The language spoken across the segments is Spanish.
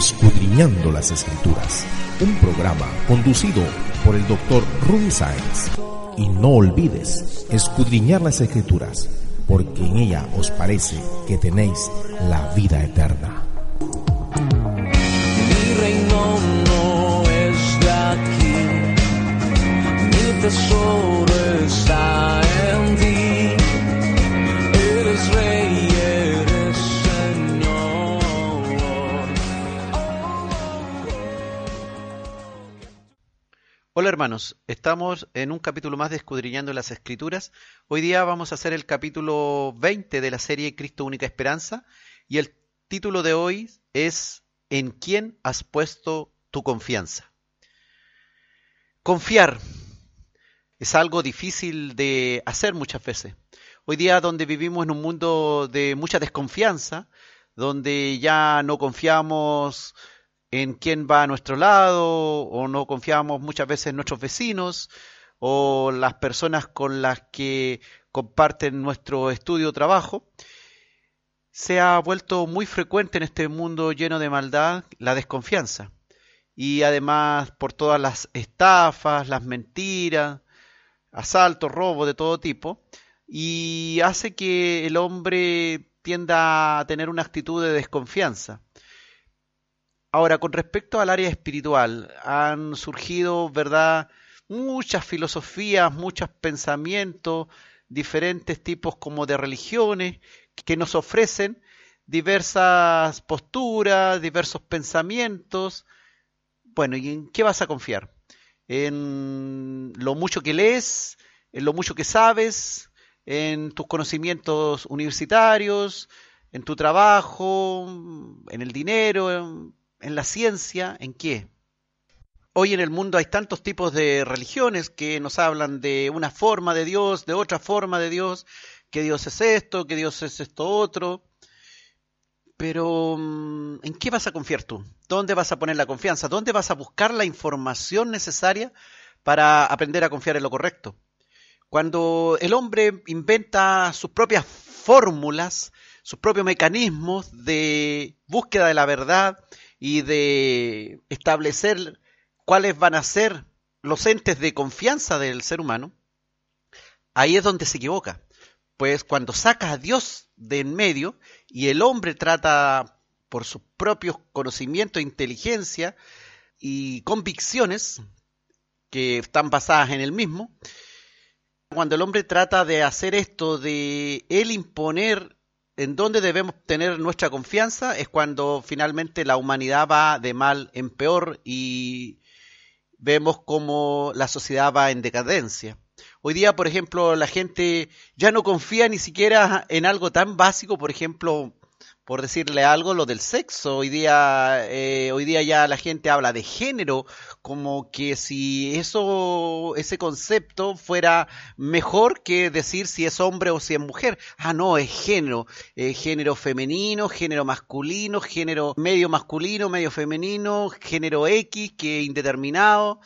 Escudriñando las Escrituras, un programa conducido por el doctor Rudy Sáenz. Y no olvides escudriñar las Escrituras, porque en ella os parece que tenéis la vida eterna. Mi reino no es de aquí, mi tesoro hermanos, estamos en un capítulo más de Escudriñando las Escrituras. Hoy día vamos a hacer el capítulo 20 de la serie Cristo Única Esperanza y el título de hoy es ¿En quién has puesto tu confianza? Confiar es algo difícil de hacer muchas veces. Hoy día donde vivimos en un mundo de mucha desconfianza, donde ya no confiamos en quién va a nuestro lado o no confiamos muchas veces en nuestros vecinos o las personas con las que comparten nuestro estudio o trabajo, se ha vuelto muy frecuente en este mundo lleno de maldad la desconfianza. Y además por todas las estafas, las mentiras, asaltos, robos de todo tipo, y hace que el hombre tienda a tener una actitud de desconfianza. Ahora, con respecto al área espiritual, han surgido, ¿verdad?, muchas filosofías, muchos pensamientos, diferentes tipos como de religiones que nos ofrecen diversas posturas, diversos pensamientos. Bueno, ¿y en qué vas a confiar? ¿En lo mucho que lees? ¿En lo mucho que sabes? ¿En tus conocimientos universitarios? ¿En tu trabajo? ¿En el dinero? ¿En, la ciencia? ¿En qué? Hoy en el mundo hay tantos tipos de religiones que nos hablan de una forma de Dios, de otra forma de Dios, que Dios es esto, que Dios es esto otro. Pero, mm, ¿en qué vas a confiar tú? ¿Dónde vas a poner la confianza? ¿Dónde vas a buscar la información necesaria para aprender a confiar en lo correcto? Cuando el hombre inventa sus propias fórmulas, sus propios mecanismos de búsqueda de la verdad y de establecer cuáles van a ser los entes de confianza del ser humano, ahí es donde se equivoca. Pues cuando saca a Dios de en medio y el hombre trata por sus propios conocimientos, inteligencia y convicciones que están basadas en el mismo, cuando el hombre trata de hacer esto, de él imponer en dónde debemos tener nuestra confianza, es cuando finalmente la humanidad va de mal en peor y vemos cómo la sociedad va en decadencia. Hoy día, por ejemplo, la gente ya no confía ni siquiera en algo tan básico, por ejemplo, por decirle algo, lo del sexo. Hoy día, eh, hoy día ya la gente habla de género, como que si eso, ese concepto fuera mejor que decir si es hombre o si es mujer. Ah, no, es género, eh, género femenino, género masculino, género medio masculino, medio femenino, género X, que indeterminado.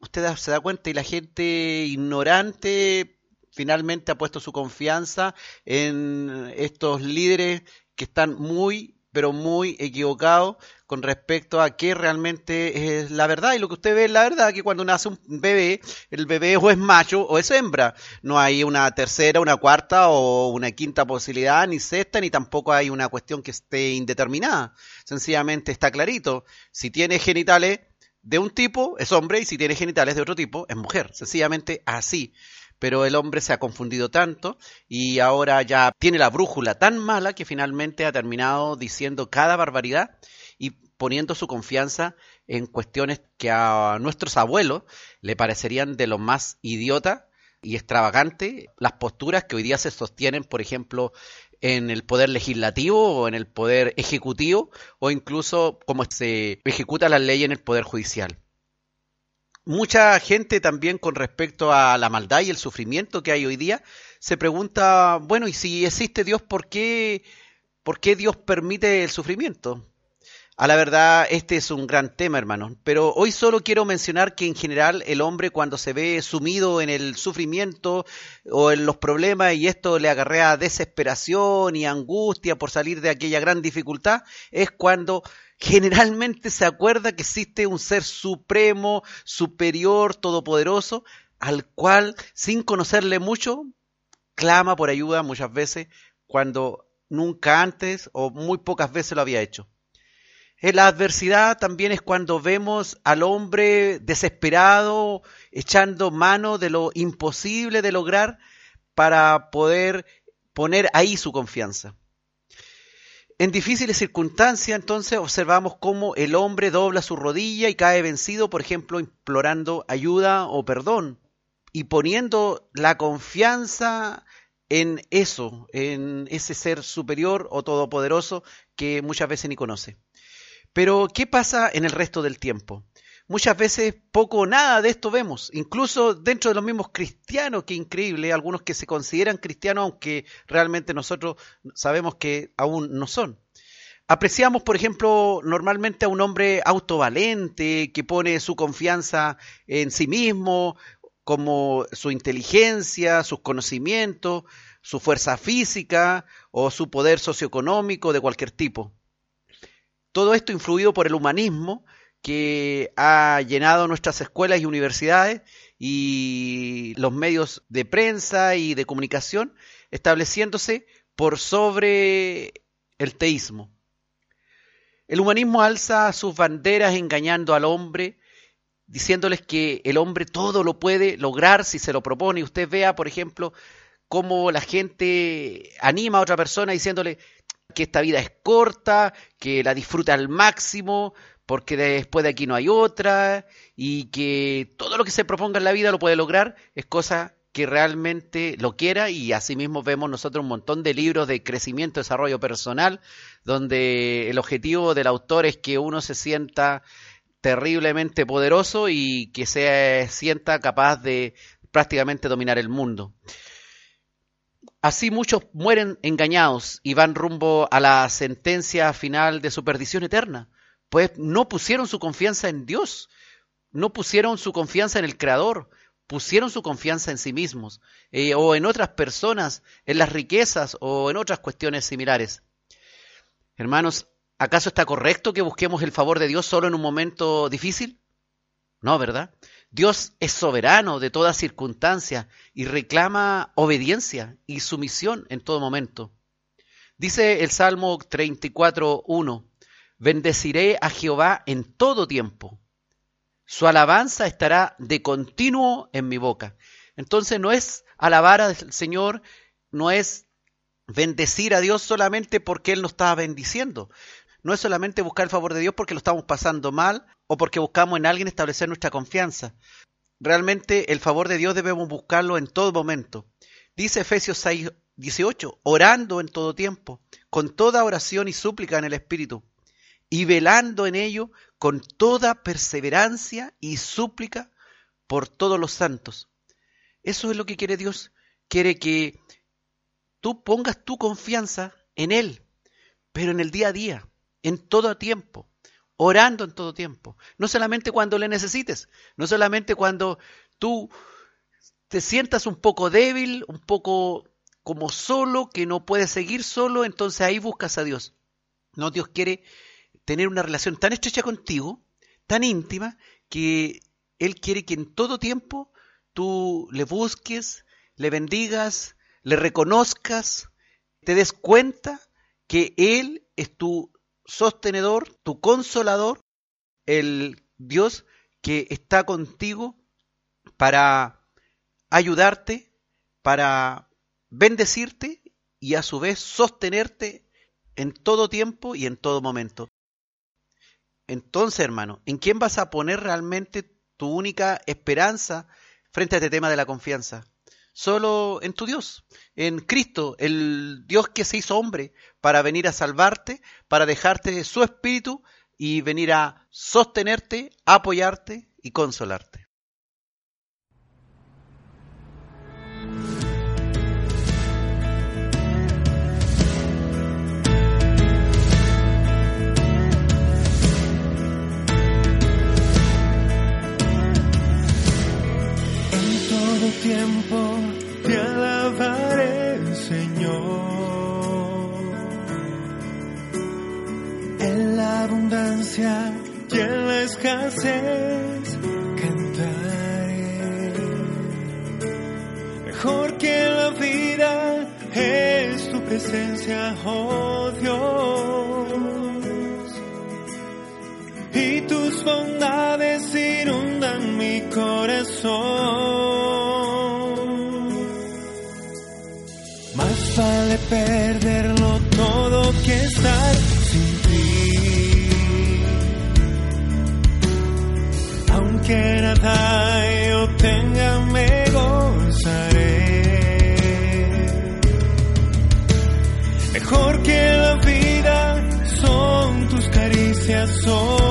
Usted se da cuenta y la gente ignorante finalmente ha puesto su confianza en estos líderes están muy, pero muy equivocados con respecto a qué realmente es la verdad. Y lo que usted ve es la verdad, que cuando nace un bebé, el bebé o es macho o es hembra. No hay una tercera, una cuarta o una quinta posibilidad, ni sexta, ni tampoco hay una cuestión que esté indeterminada. Sencillamente está clarito. Si tiene genitales de un tipo, es hombre, y si tiene genitales de otro tipo, es mujer. Sencillamente así pero el hombre se ha confundido tanto y ahora ya tiene la brújula tan mala que finalmente ha terminado diciendo cada barbaridad y poniendo su confianza en cuestiones que a nuestros abuelos le parecerían de lo más idiota y extravagante las posturas que hoy día se sostienen, por ejemplo, en el poder legislativo o en el poder ejecutivo o incluso cómo se ejecuta la ley en el poder judicial. Mucha gente también con respecto a la maldad y el sufrimiento que hay hoy día se pregunta, bueno, y si existe Dios, ¿por qué, por qué Dios permite el sufrimiento? A la verdad, este es un gran tema, hermanos. Pero hoy solo quiero mencionar que en general el hombre cuando se ve sumido en el sufrimiento o en los problemas y esto le agarrea desesperación y angustia por salir de aquella gran dificultad, es cuando generalmente se acuerda que existe un ser supremo, superior, todopoderoso, al cual, sin conocerle mucho, clama por ayuda muchas veces cuando nunca antes o muy pocas veces lo había hecho. En la adversidad también es cuando vemos al hombre desesperado, echando mano de lo imposible de lograr para poder poner ahí su confianza. En difíciles circunstancias, entonces, observamos cómo el hombre dobla su rodilla y cae vencido, por ejemplo, implorando ayuda o perdón y poniendo la confianza en eso, en ese ser superior o todopoderoso que muchas veces ni conoce. Pero, ¿qué pasa en el resto del tiempo? Muchas veces poco o nada de esto vemos, incluso dentro de los mismos cristianos, que increíble, algunos que se consideran cristianos, aunque realmente nosotros sabemos que aún no son. Apreciamos, por ejemplo, normalmente a un hombre autovalente, que pone su confianza en sí mismo, como su inteligencia, sus conocimientos, su fuerza física o su poder socioeconómico de cualquier tipo. Todo esto influido por el humanismo que ha llenado nuestras escuelas y universidades y los medios de prensa y de comunicación, estableciéndose por sobre el teísmo. El humanismo alza sus banderas engañando al hombre, diciéndoles que el hombre todo lo puede lograr si se lo propone. Usted vea, por ejemplo, cómo la gente anima a otra persona diciéndole, que esta vida es corta, que la disfruta al máximo, porque después de aquí no hay otra, y que todo lo que se proponga en la vida lo puede lograr, es cosa que realmente lo quiera y asimismo vemos nosotros un montón de libros de crecimiento, desarrollo personal, donde el objetivo del autor es que uno se sienta terriblemente poderoso y que se sienta capaz de prácticamente dominar el mundo. Así muchos mueren engañados y van rumbo a la sentencia final de su perdición eterna, pues no pusieron su confianza en Dios, no pusieron su confianza en el Creador, pusieron su confianza en sí mismos eh, o en otras personas, en las riquezas o en otras cuestiones similares. Hermanos, ¿acaso está correcto que busquemos el favor de Dios solo en un momento difícil? No, ¿verdad? Dios es soberano de toda circunstancia y reclama obediencia y sumisión en todo momento. Dice el Salmo 34.1, bendeciré a Jehová en todo tiempo. Su alabanza estará de continuo en mi boca. Entonces no es alabar al Señor, no es bendecir a Dios solamente porque Él nos está bendiciendo. No es solamente buscar el favor de Dios porque lo estamos pasando mal o porque buscamos en alguien establecer nuestra confianza. Realmente el favor de Dios debemos buscarlo en todo momento. Dice Efesios 6, 18, orando en todo tiempo, con toda oración y súplica en el Espíritu, y velando en ello con toda perseverancia y súplica por todos los santos. Eso es lo que quiere Dios. Quiere que tú pongas tu confianza en Él, pero en el día a día, en todo tiempo orando en todo tiempo. No solamente cuando le necesites, no solamente cuando tú te sientas un poco débil, un poco como solo, que no puedes seguir solo, entonces ahí buscas a Dios. No, Dios quiere tener una relación tan estrecha contigo, tan íntima, que Él quiere que en todo tiempo tú le busques, le bendigas, le reconozcas, te des cuenta que Él es tu sostenedor, tu consolador, el Dios que está contigo para ayudarte, para bendecirte y a su vez sostenerte en todo tiempo y en todo momento. Entonces, hermano, ¿en quién vas a poner realmente tu única esperanza frente a este tema de la confianza? solo en tu Dios, en Cristo, el Dios que se hizo hombre para venir a salvarte, para dejarte su espíritu y venir a sostenerte, apoyarte y consolarte. Y en la escasez cantaré. Mejor que la vida es tu presencia, oh Dios. Y tus bondades inundan mi corazón. Más vale perderlo todo que estar Aunque nada yo tenga, me gozaré. Mejor que la vida son tus caricias, oh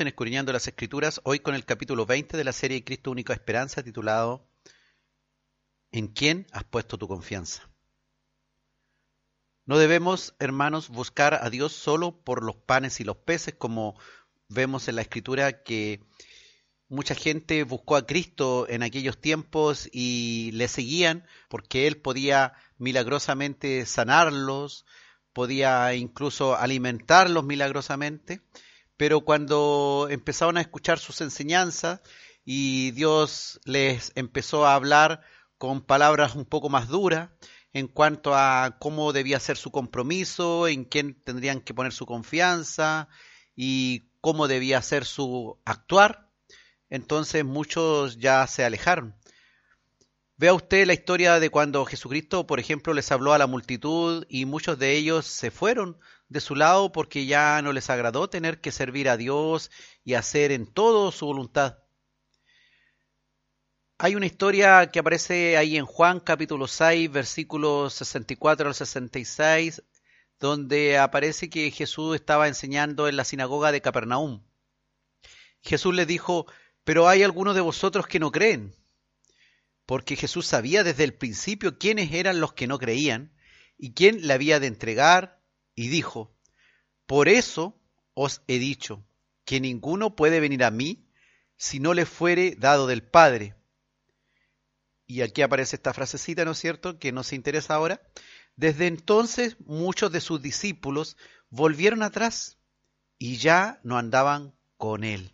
Las Escrituras, hoy con el capítulo 20 de la serie Cristo Único Esperanza, titulado ¿En quién has puesto tu confianza? No debemos, hermanos, buscar a Dios solo por los panes y los peces, como vemos en la Escritura que Mucha gente buscó a Cristo en aquellos tiempos y le seguían porque Él podía milagrosamente sanarlos, podía incluso alimentarlos milagrosamente, pero cuando empezaron a escuchar sus enseñanzas y Dios les empezó a hablar con palabras un poco más duras en cuanto a cómo debía ser su compromiso, en quién tendrían que poner su confianza y cómo debía ser su actuar, entonces muchos ya se alejaron. Vea usted la historia de cuando Jesucristo, por ejemplo, les habló a la multitud y muchos de ellos se fueron de su lado porque ya no les agradó tener que servir a Dios y hacer en todo su voluntad. Hay una historia que aparece ahí en Juan capítulo 6, versículos 64 al 66, donde aparece que Jesús estaba enseñando en la sinagoga de Capernaum. Jesús le dijo, pero hay algunos de vosotros que no creen porque Jesús sabía desde el principio quiénes eran los que no creían y quién le había de entregar, y dijo, por eso os he dicho que ninguno puede venir a mí si no le fuere dado del Padre. Y aquí aparece esta frasecita, ¿no es cierto?, que nos interesa ahora. Desde entonces muchos de sus discípulos volvieron atrás y ya no andaban con él.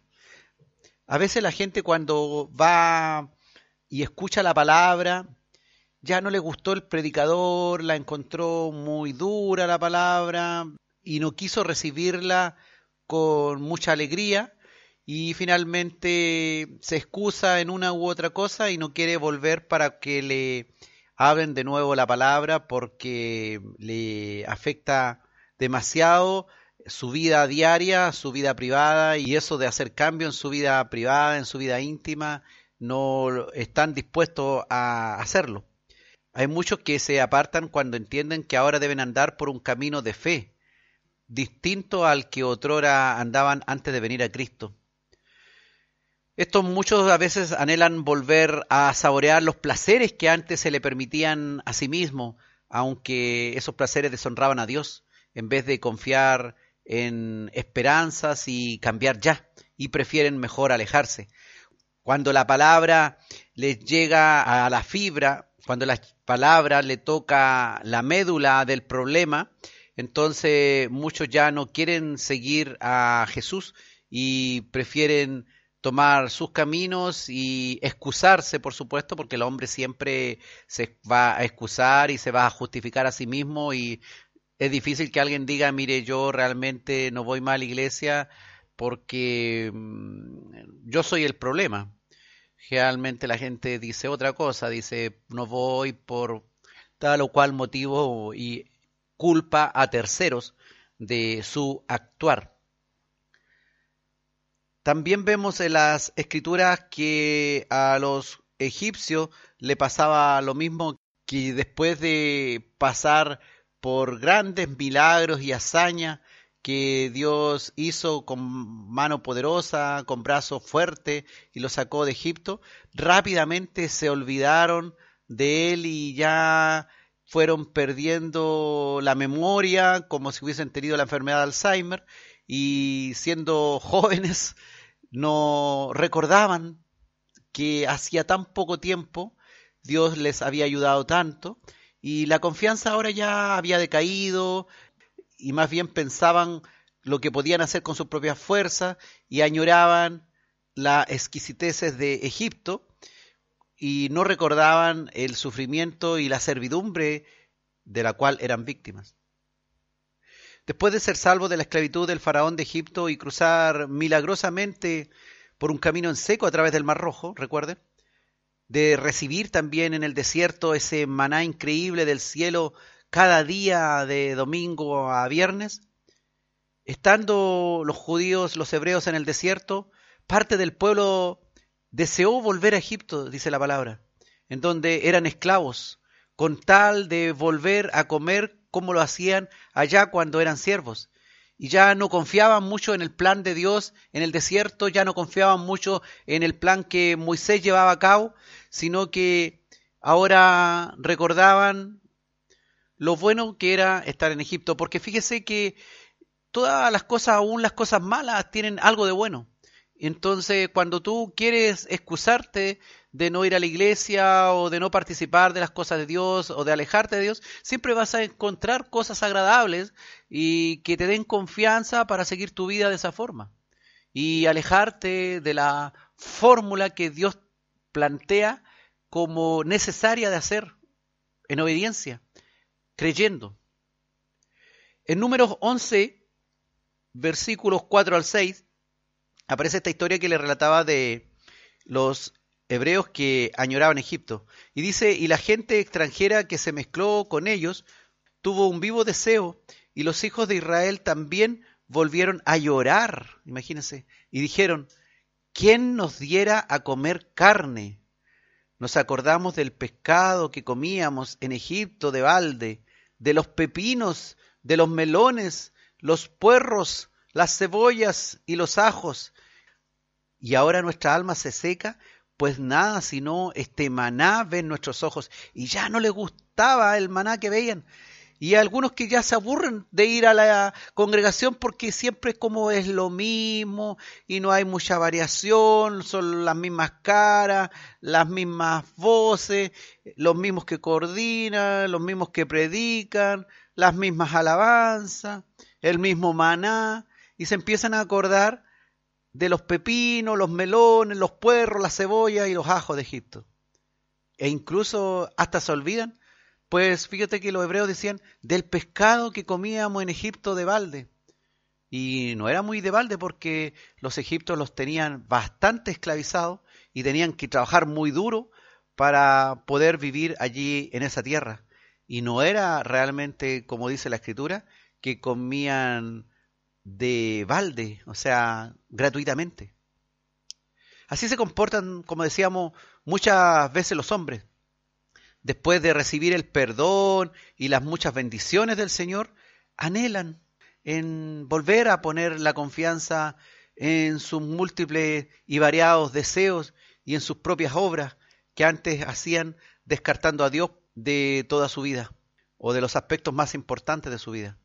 A veces la gente cuando va y escucha la palabra, ya no le gustó el predicador, la encontró muy dura la palabra y no quiso recibirla con mucha alegría y finalmente se excusa en una u otra cosa y no quiere volver para que le hablen de nuevo la palabra porque le afecta demasiado su vida diaria, su vida privada y eso de hacer cambio en su vida privada, en su vida íntima, no están dispuestos a hacerlo. Hay muchos que se apartan cuando entienden que ahora deben andar por un camino de fe, distinto al que otrora andaban antes de venir a Cristo. Estos muchos a veces anhelan volver a saborear los placeres que antes se le permitían a sí mismos, aunque esos placeres deshonraban a Dios, en vez de confiar en esperanzas y cambiar ya, y prefieren mejor alejarse. Cuando la palabra les llega a la fibra, cuando la palabra le toca la médula del problema, entonces muchos ya no quieren seguir a Jesús y prefieren tomar sus caminos y excusarse, por supuesto, porque el hombre siempre se va a excusar y se va a justificar a sí mismo y es difícil que alguien diga, mire, yo realmente no voy más a la iglesia porque mm, yo soy el problema. Generalmente la gente dice otra cosa, dice no voy por tal o cual motivo y culpa a terceros de su actuar. También vemos en las escrituras que a los egipcios le pasaba lo mismo que después de pasar por grandes milagros y hazañas, que Dios hizo con mano poderosa, con brazo fuerte y lo sacó de Egipto, rápidamente se olvidaron de él y ya fueron perdiendo la memoria como si hubiesen tenido la enfermedad de Alzheimer y siendo jóvenes no recordaban que hacía tan poco tiempo Dios les había ayudado tanto y la confianza ahora ya había decaído, y más bien pensaban lo que podían hacer con sus propias fuerzas y añoraban las exquisiteces de Egipto y no recordaban el sufrimiento y la servidumbre de la cual eran víctimas. Después de ser salvos de la esclavitud del faraón de Egipto y cruzar milagrosamente por un camino en seco a través del Mar Rojo, recuerden, de recibir también en el desierto ese maná increíble del cielo cada día de domingo a viernes, estando los judíos, los hebreos en el desierto, parte del pueblo deseó volver a Egipto, dice la palabra, en donde eran esclavos, con tal de volver a comer como lo hacían allá cuando eran siervos. Y ya no confiaban mucho en el plan de Dios en el desierto, ya no confiaban mucho en el plan que Moisés llevaba a cabo, sino que ahora recordaban lo bueno que era estar en Egipto, porque fíjese que todas las cosas, aún las cosas malas, tienen algo de bueno. Entonces, cuando tú quieres excusarte de no ir a la iglesia o de no participar de las cosas de Dios o de alejarte de Dios, siempre vas a encontrar cosas agradables y que te den confianza para seguir tu vida de esa forma. Y alejarte de la fórmula que Dios plantea como necesaria de hacer en obediencia, creyendo. En números 11, versículos 4 al 6, aparece esta historia que le relataba de los hebreos que añoraban Egipto. Y dice, y la gente extranjera que se mezcló con ellos tuvo un vivo deseo, y los hijos de Israel también volvieron a llorar, imagínense, y dijeron, ¿quién nos diera a comer carne? Nos acordamos del pescado que comíamos en Egipto de balde, de los pepinos, de los melones, los puerros, las cebollas y los ajos. Y ahora nuestra alma se seca, pues nada sino este maná ven nuestros ojos. Y ya no les gustaba el maná que veían y algunos que ya se aburren de ir a la congregación porque siempre es como es lo mismo y no hay mucha variación, son las mismas caras, las mismas voces, los mismos que coordinan, los mismos que predican, las mismas alabanzas, el mismo maná, y se empiezan a acordar de los pepinos, los melones, los puerros, las cebollas y los ajos de Egipto. E incluso hasta se olvidan pues fíjate que los hebreos decían del pescado que comíamos en Egipto de balde. Y no era muy de balde porque los egipcios los tenían bastante esclavizados y tenían que trabajar muy duro para poder vivir allí en esa tierra. Y no era realmente, como dice la escritura, que comían de balde, o sea, gratuitamente. Así se comportan, como decíamos, muchas veces los hombres después de recibir el perdón y las muchas bendiciones del Señor, anhelan en volver a poner la confianza en sus múltiples y variados deseos y en sus propias obras que antes hacían descartando a Dios de toda su vida o de los aspectos más importantes de su vida.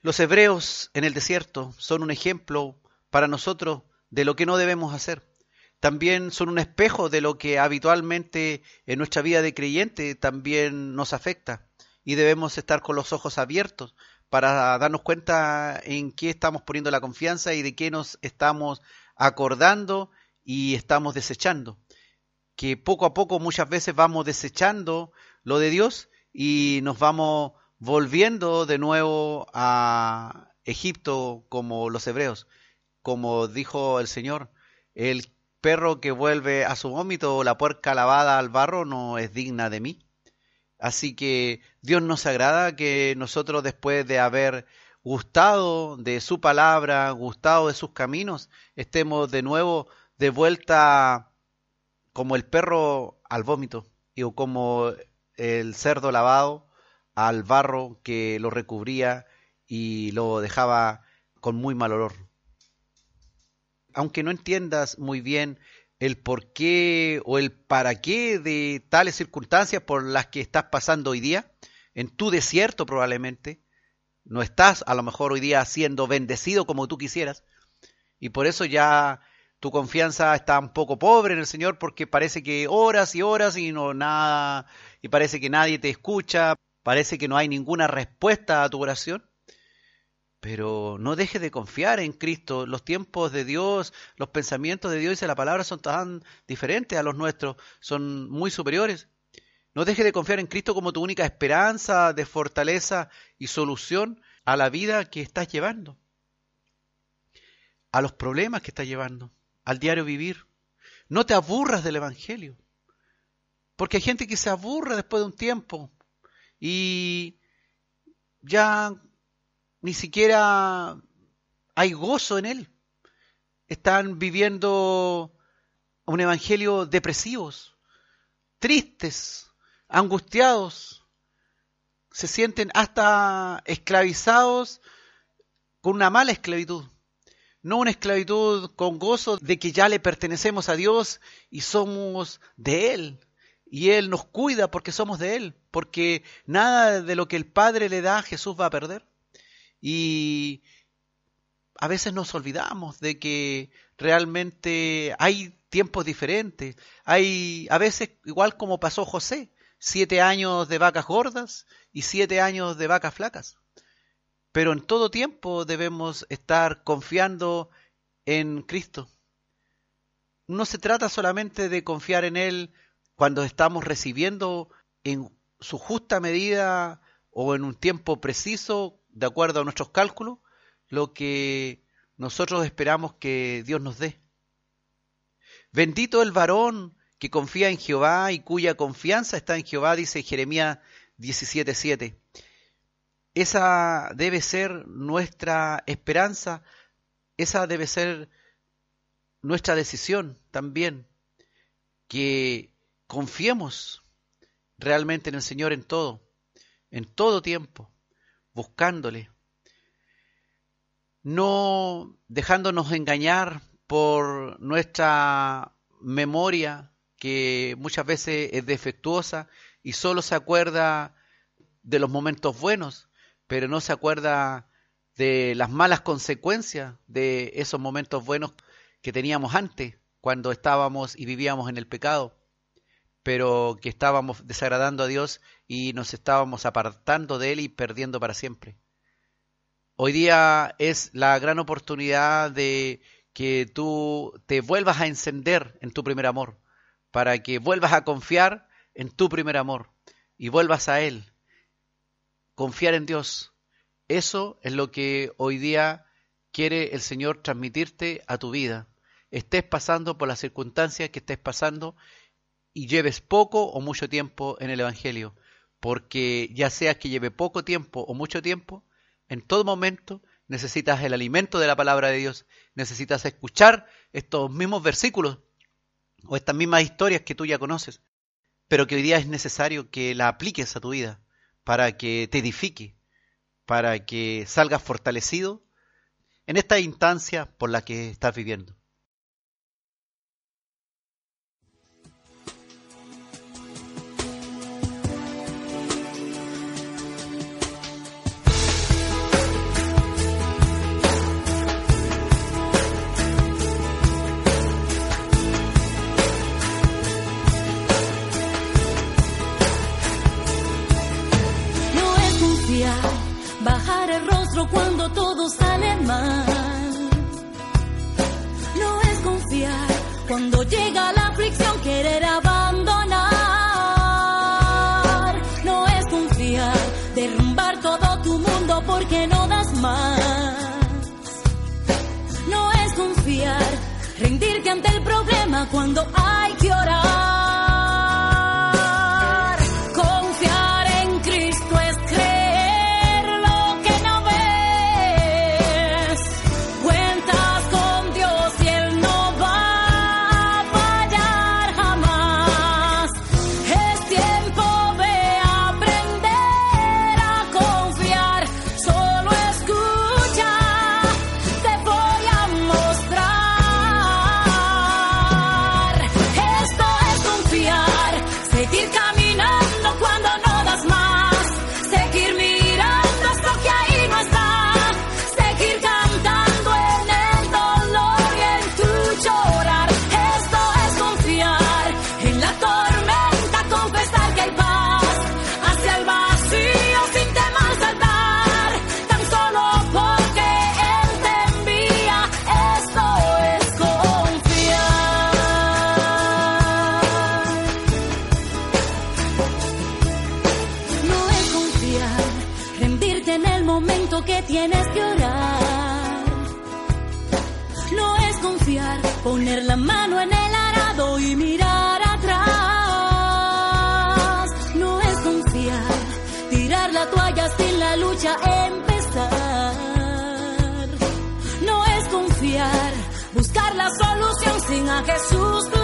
Los hebreos en el desierto son un ejemplo para nosotros de lo que no debemos hacer también son un espejo de lo que habitualmente en nuestra vida de creyente también nos afecta y debemos estar con los ojos abiertos para darnos cuenta en qué estamos poniendo la confianza y de qué nos estamos acordando y estamos desechando. Que poco a poco muchas veces vamos desechando lo de Dios y nos vamos volviendo de nuevo a Egipto como los hebreos. Como dijo el Señor, el perro que vuelve a su vómito o la puerca lavada al barro no es digna de mí. Así que Dios nos agrada que nosotros después de haber gustado de su palabra, gustado de sus caminos, estemos de nuevo de vuelta como el perro al vómito y como el cerdo lavado al barro que lo recubría y lo dejaba con muy mal olor aunque no entiendas muy bien el por qué o el para qué de tales circunstancias por las que estás pasando hoy día, en tu desierto probablemente, no estás a lo mejor hoy día siendo bendecido como tú quisieras, y por eso ya tu confianza está un poco pobre en el Señor porque parece que horas y horas y no nada, y parece que nadie te escucha, parece que no hay ninguna respuesta a tu oración. Pero no dejes de confiar en Cristo. Los tiempos de Dios, los pensamientos de Dios y la palabra son tan diferentes a los nuestros, son muy superiores. No dejes de confiar en Cristo como tu única esperanza de fortaleza y solución a la vida que estás llevando, a los problemas que estás llevando, al diario vivir. No te aburras del Evangelio, porque hay gente que se aburre después de un tiempo y ya ni siquiera hay gozo en él. Están viviendo un evangelio depresivos, tristes, angustiados, se sienten hasta esclavizados con una mala esclavitud, no una esclavitud con gozo de que ya le pertenecemos a Dios y somos de Él. Y Él nos cuida porque somos de Él, porque nada de lo que el Padre le da Jesús va a perder. Y a veces nos olvidamos de que realmente hay tiempos diferentes. Hay, a veces, igual como pasó José, siete años de vacas gordas y siete años de vacas flacas. Pero en todo tiempo debemos estar confiando en Cristo. No se trata solamente de confiar en Él cuando estamos recibiendo en su justa medida o en un tiempo preciso, de acuerdo a nuestros cálculos, lo que nosotros esperamos que Dios nos dé. Bendito el varón que confía en Jehová y cuya confianza está en Jehová, dice Jeremías 17:7. Esa debe ser nuestra esperanza, esa debe ser nuestra decisión también, que confiemos realmente en el Señor en todo, en todo tiempo, buscándole, no dejándonos engañar por nuestra memoria, que muchas veces es defectuosa y solo se acuerda de los momentos buenos, pero no se acuerda de las malas consecuencias de esos momentos buenos que teníamos antes, cuando estábamos y vivíamos en el pecado, pero que estábamos desagradando a Dios y nos estábamos apartando de Él y perdiendo para siempre. Hoy día es la gran oportunidad de que tú te vuelvas a encender en tu primer amor, para que vuelvas a confiar en tu primer amor y vuelvas a Él. Confiar en Dios. Eso es lo que hoy día quiere el Señor transmitirte a tu vida. Estés pasando por las circunstancias que estés pasando y lleves poco o mucho tiempo en el Evangelio, porque ya sea que lleve poco tiempo o mucho tiempo, en todo momento necesitas el alimento de la palabra de Dios, necesitas escuchar estos mismos versículos o estas mismas historias que tú ya conoces, pero que hoy día es necesario que la apliques a tu vida para que te edifique, para que salgas fortalecido en esta instancia por la que estás viviendo. Sale. No es confiar cuando llega la aflicción, querer abandonar. No es confiar, derrumbar todo tu mundo porque no das más. No es confiar, rendirte ante el problema cuando hay que orar. A Jesús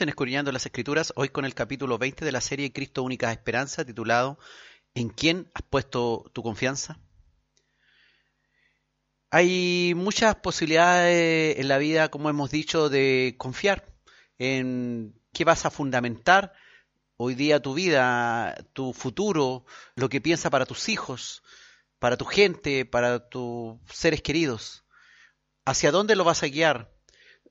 Estamos en Escudriñando las Escrituras, hoy con el capítulo 20 de la serie Cristo Única Esperanza, titulado ¿En quién has puesto tu confianza? Hay muchas posibilidades en la vida, como hemos dicho, de confiar en qué vas a fundamentar hoy día tu vida, tu futuro, lo que piensa para tus hijos, para tu gente, para tus seres queridos. ¿Hacia dónde lo vas a guiar?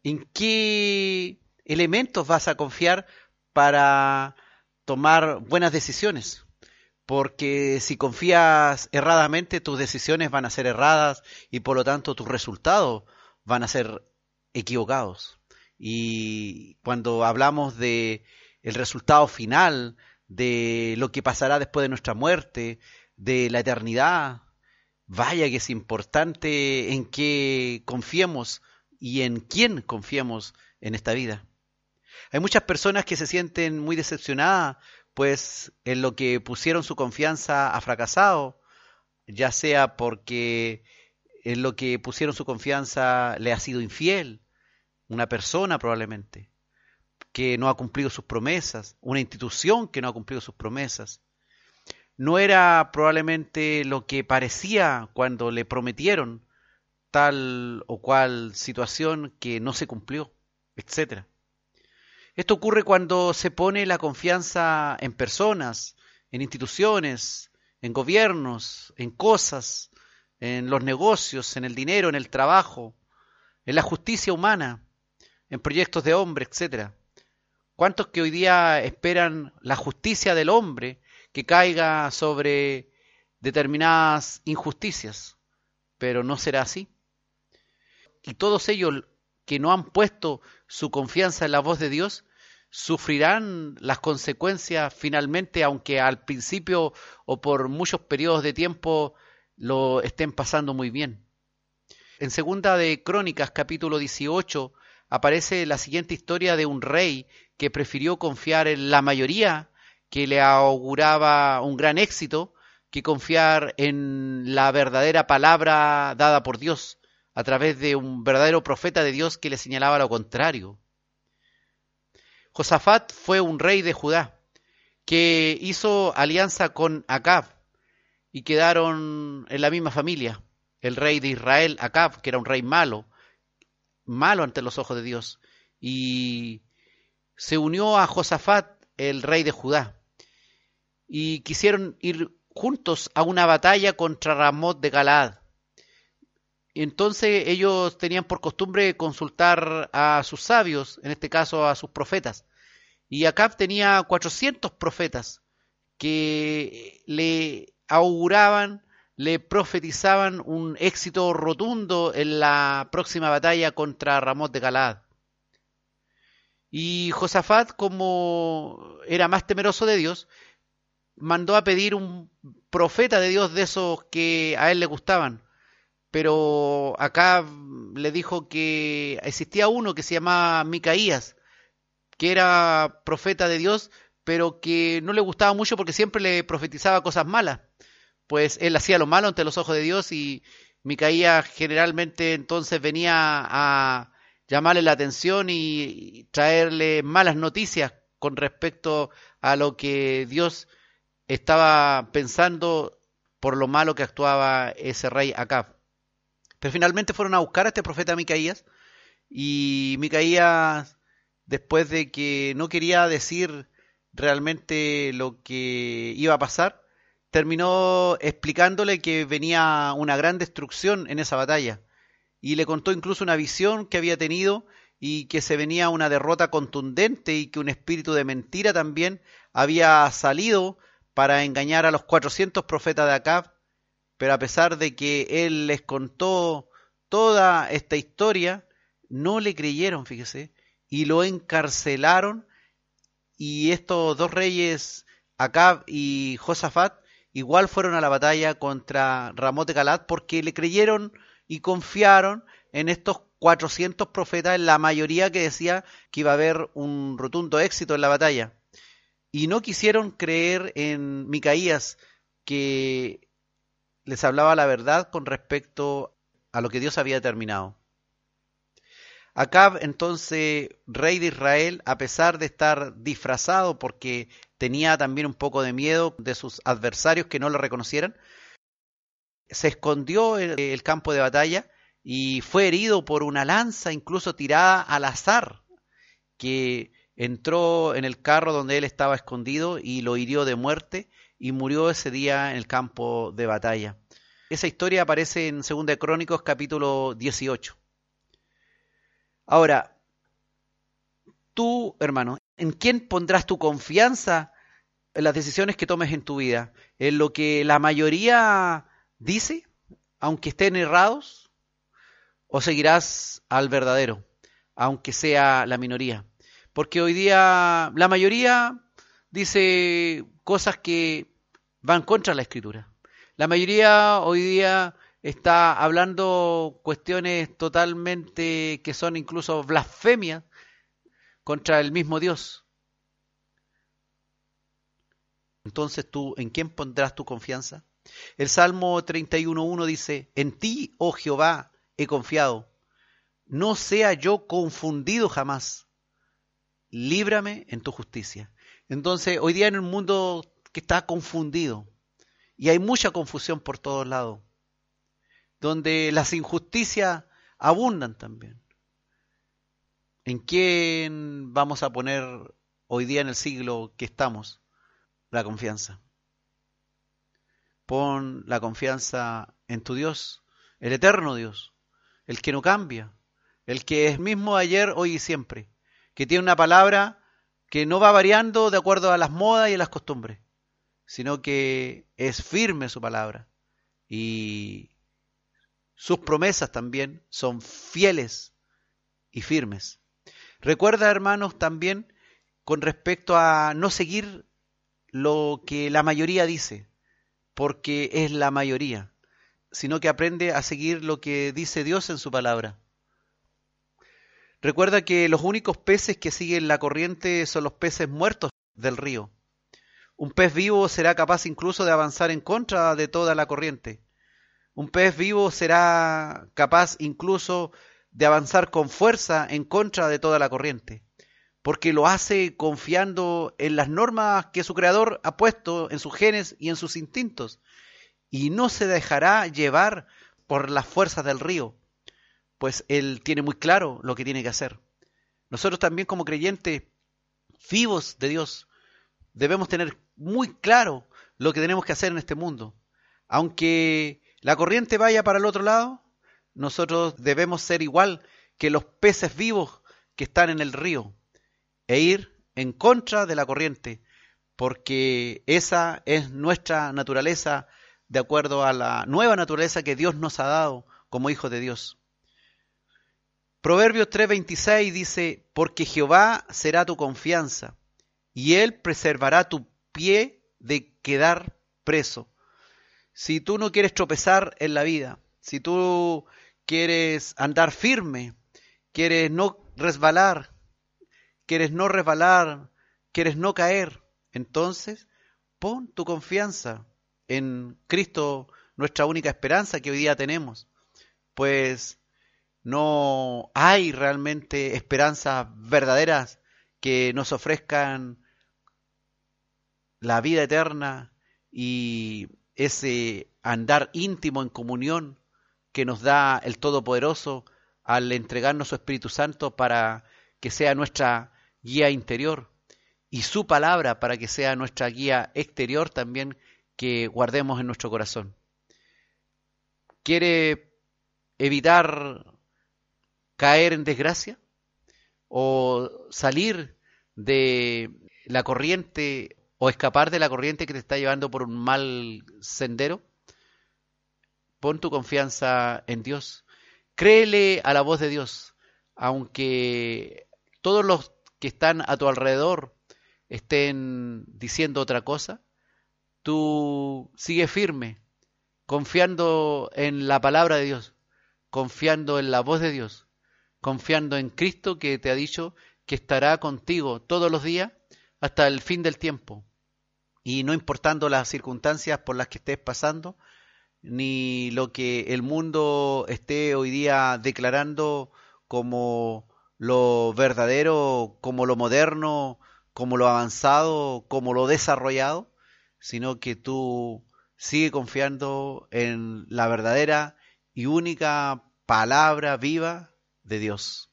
¿En qué elementos vas a confiar para tomar buenas decisiones? Porque si confías erradamente, tus decisiones van a ser erradas y por lo tanto tus resultados van a ser equivocados. Y cuando hablamos de el resultado final, de lo que pasará después de nuestra muerte, de la eternidad, vaya que es importante en qué confiemos y en quién confiemos en esta vida. Hay muchas personas que se sienten muy decepcionadas, pues en lo que pusieron su confianza ha fracasado, ya sea porque en lo que pusieron su confianza le ha sido infiel, una persona probablemente, que no ha cumplido sus promesas, una institución que no ha cumplido sus promesas. No era probablemente lo que parecía cuando le prometieron tal o cual situación que no se cumplió, etcétera. Esto ocurre cuando se pone la confianza en personas, en instituciones, en gobiernos, en cosas, en los negocios, en el dinero, en el trabajo, en la justicia humana, en proyectos de hombre, etcétera. ¿Cuántos que hoy día esperan la justicia del hombre que caiga sobre determinadas injusticias? Pero no será así. Y todos ellos que no han puesto su confianza en la voz de Dios sufrirán las consecuencias finalmente, aunque al principio o por muchos periodos de tiempo lo estén pasando muy bien. En segunda de Crónicas, capítulo 18, aparece la siguiente historia de un rey que prefirió confiar en la mayoría, que le auguraba un gran éxito, que confiar en la verdadera palabra dada por Dios, a través de un verdadero profeta de Dios que le señalaba lo contrario. Josafat fue un rey de Judá que hizo alianza con Acab y quedaron en la misma familia. El rey de Israel, Acab, que era un rey malo, malo ante los ojos de Dios, y se unió a Josafat, el rey de Judá, y quisieron ir juntos a una batalla contra Ramot de Galaad. Entonces ellos tenían por costumbre consultar a sus sabios, en este caso a sus profetas. Y Acab tenía 400 profetas que le auguraban, le profetizaban un éxito rotundo en la próxima batalla contra Ramot de Galaad. Y Josafat, como era más temeroso de Dios, mandó a pedir un profeta de Dios de esos que a él le gustaban. Pero acá le dijo que existía uno que se llamaba Micaías, que era profeta de Dios, pero que no le gustaba mucho porque siempre le profetizaba cosas malas. pues él hacía lo malo ante los ojos de Dios y Micaías generalmente entonces venía a llamarle la atención y traerle malas noticias con respecto a lo que Dios estaba pensando por lo malo que actuaba ese rey Acab. Pero finalmente fueron a buscar a este profeta Micaías y Micaías, después de que no quería decir realmente lo que iba a pasar, terminó explicándole que venía una gran destrucción en esa batalla. Y le contó incluso una visión que había tenido y que se venía una derrota contundente y que un espíritu de mentira también había salido para engañar a los 400 profetas de Acab, pero a pesar de que él les contó toda esta historia, no le creyeron, fíjese, y lo encarcelaron y estos dos reyes, Acab y Josafat, igual fueron a la batalla contra Ramote Galat porque le creyeron y confiaron en estos 400 profetas, la mayoría que decía que iba a haber un rotundo éxito en la batalla. Y no quisieron creer en Micaías, que les hablaba la verdad con respecto a lo que Dios había determinado. Acab, entonces, rey de Israel, a pesar de estar disfrazado porque tenía también un poco de miedo de sus adversarios que no lo reconocieran, se escondió en el campo de batalla y fue herido por una lanza, incluso tirada al azar, que entró en el carro donde él estaba escondido y lo hirió de muerte y murió ese día en el campo de batalla. Esa historia aparece en 2 Crónicos capítulo 18. Ahora, tú, hermano, ¿en quién pondrás tu confianza en las decisiones que tomes en tu vida? ¿En lo que la mayoría dice, aunque estén errados? ¿O seguirás al verdadero, aunque sea la minoría? Porque hoy día la mayoría dice cosas que van contra la escritura. La mayoría hoy día está hablando cuestiones totalmente que son incluso blasfemias contra el mismo Dios. Entonces tú, ¿en quién pondrás tu confianza? El Salmo 31.1 dice, en ti, oh Jehová, he confiado. No sea yo confundido jamás. Líbrame en tu justicia. Entonces, hoy día en un mundo que está confundido y hay mucha confusión por todos lados, donde las injusticias abundan también. ¿En quién vamos a poner hoy día en el siglo que estamos la confianza? Pon la confianza en tu Dios, el eterno Dios, el que no cambia, el que es mismo ayer, hoy y siempre, que tiene una palabra que no va variando de acuerdo a las modas y a las costumbres, sino que es firme su palabra y sus promesas también son fieles y firmes. Recuerda, hermanos, también con respecto a no seguir lo que la mayoría dice, porque es la mayoría, sino que aprende a seguir lo que dice Dios en su palabra. Recuerda que los únicos peces que siguen la corriente son los peces muertos del río. Un pez vivo será capaz incluso de avanzar en contra de toda la corriente. Un pez vivo será capaz incluso de avanzar con fuerza en contra de toda la corriente, porque lo hace confiando en las normas que su creador ha puesto en sus genes y en sus instintos, y no se dejará llevar por las fuerzas del río, pues él tiene muy claro lo que tiene que hacer. Nosotros también como creyentes vivos de Dios debemos tener muy claro lo que tenemos que hacer en este mundo. Aunque la corriente vaya para el otro lado, nosotros debemos ser igual que los peces vivos que están en el río e ir en contra de la corriente, porque esa es nuestra naturaleza de acuerdo a la nueva naturaleza que Dios nos ha dado como hijos de Dios. Proverbios 3:26 dice, porque Jehová será tu confianza, y él preservará tu pie de quedar preso. Si tú no quieres tropezar en la vida, si tú quieres andar firme, quieres no resbalar, quieres no resbalar, quieres no caer, entonces pon tu confianza en Cristo nuestra única esperanza que hoy día tenemos, pues no hay realmente esperanzas verdaderas que nos ofrezcan la vida eterna y ese andar íntimo en comunión que nos da el Todopoderoso al entregarnos su Espíritu Santo para que sea nuestra guía interior y su palabra para que sea nuestra guía exterior también que guardemos en nuestro corazón. ¿Quiere evitar caer en desgracia? ¿O salir de la corriente o escapar de la corriente que te está llevando por un mal sendero? Pon tu confianza en Dios. Créele a la voz de Dios, aunque todos los que están a tu alrededor estén diciendo otra cosa, tú sigue firme, confiando en la palabra de Dios, confiando en la voz de Dios, confiando en Cristo que te ha dicho que estará contigo todos los días hasta el fin del tiempo. Y no importando las circunstancias por las que estés pasando, ni lo que el mundo esté hoy día declarando como lo verdadero, como lo moderno, como lo avanzado, como lo desarrollado, sino que tú sigue confiando en la verdadera y única palabra viva de Dios.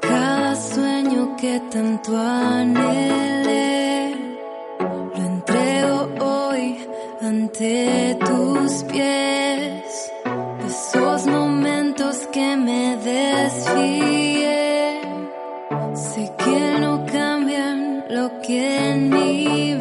Cada sueño que tanto anhelé, lo entrego hoy ante tus pies. Esos momentos que me desfié, cambian lo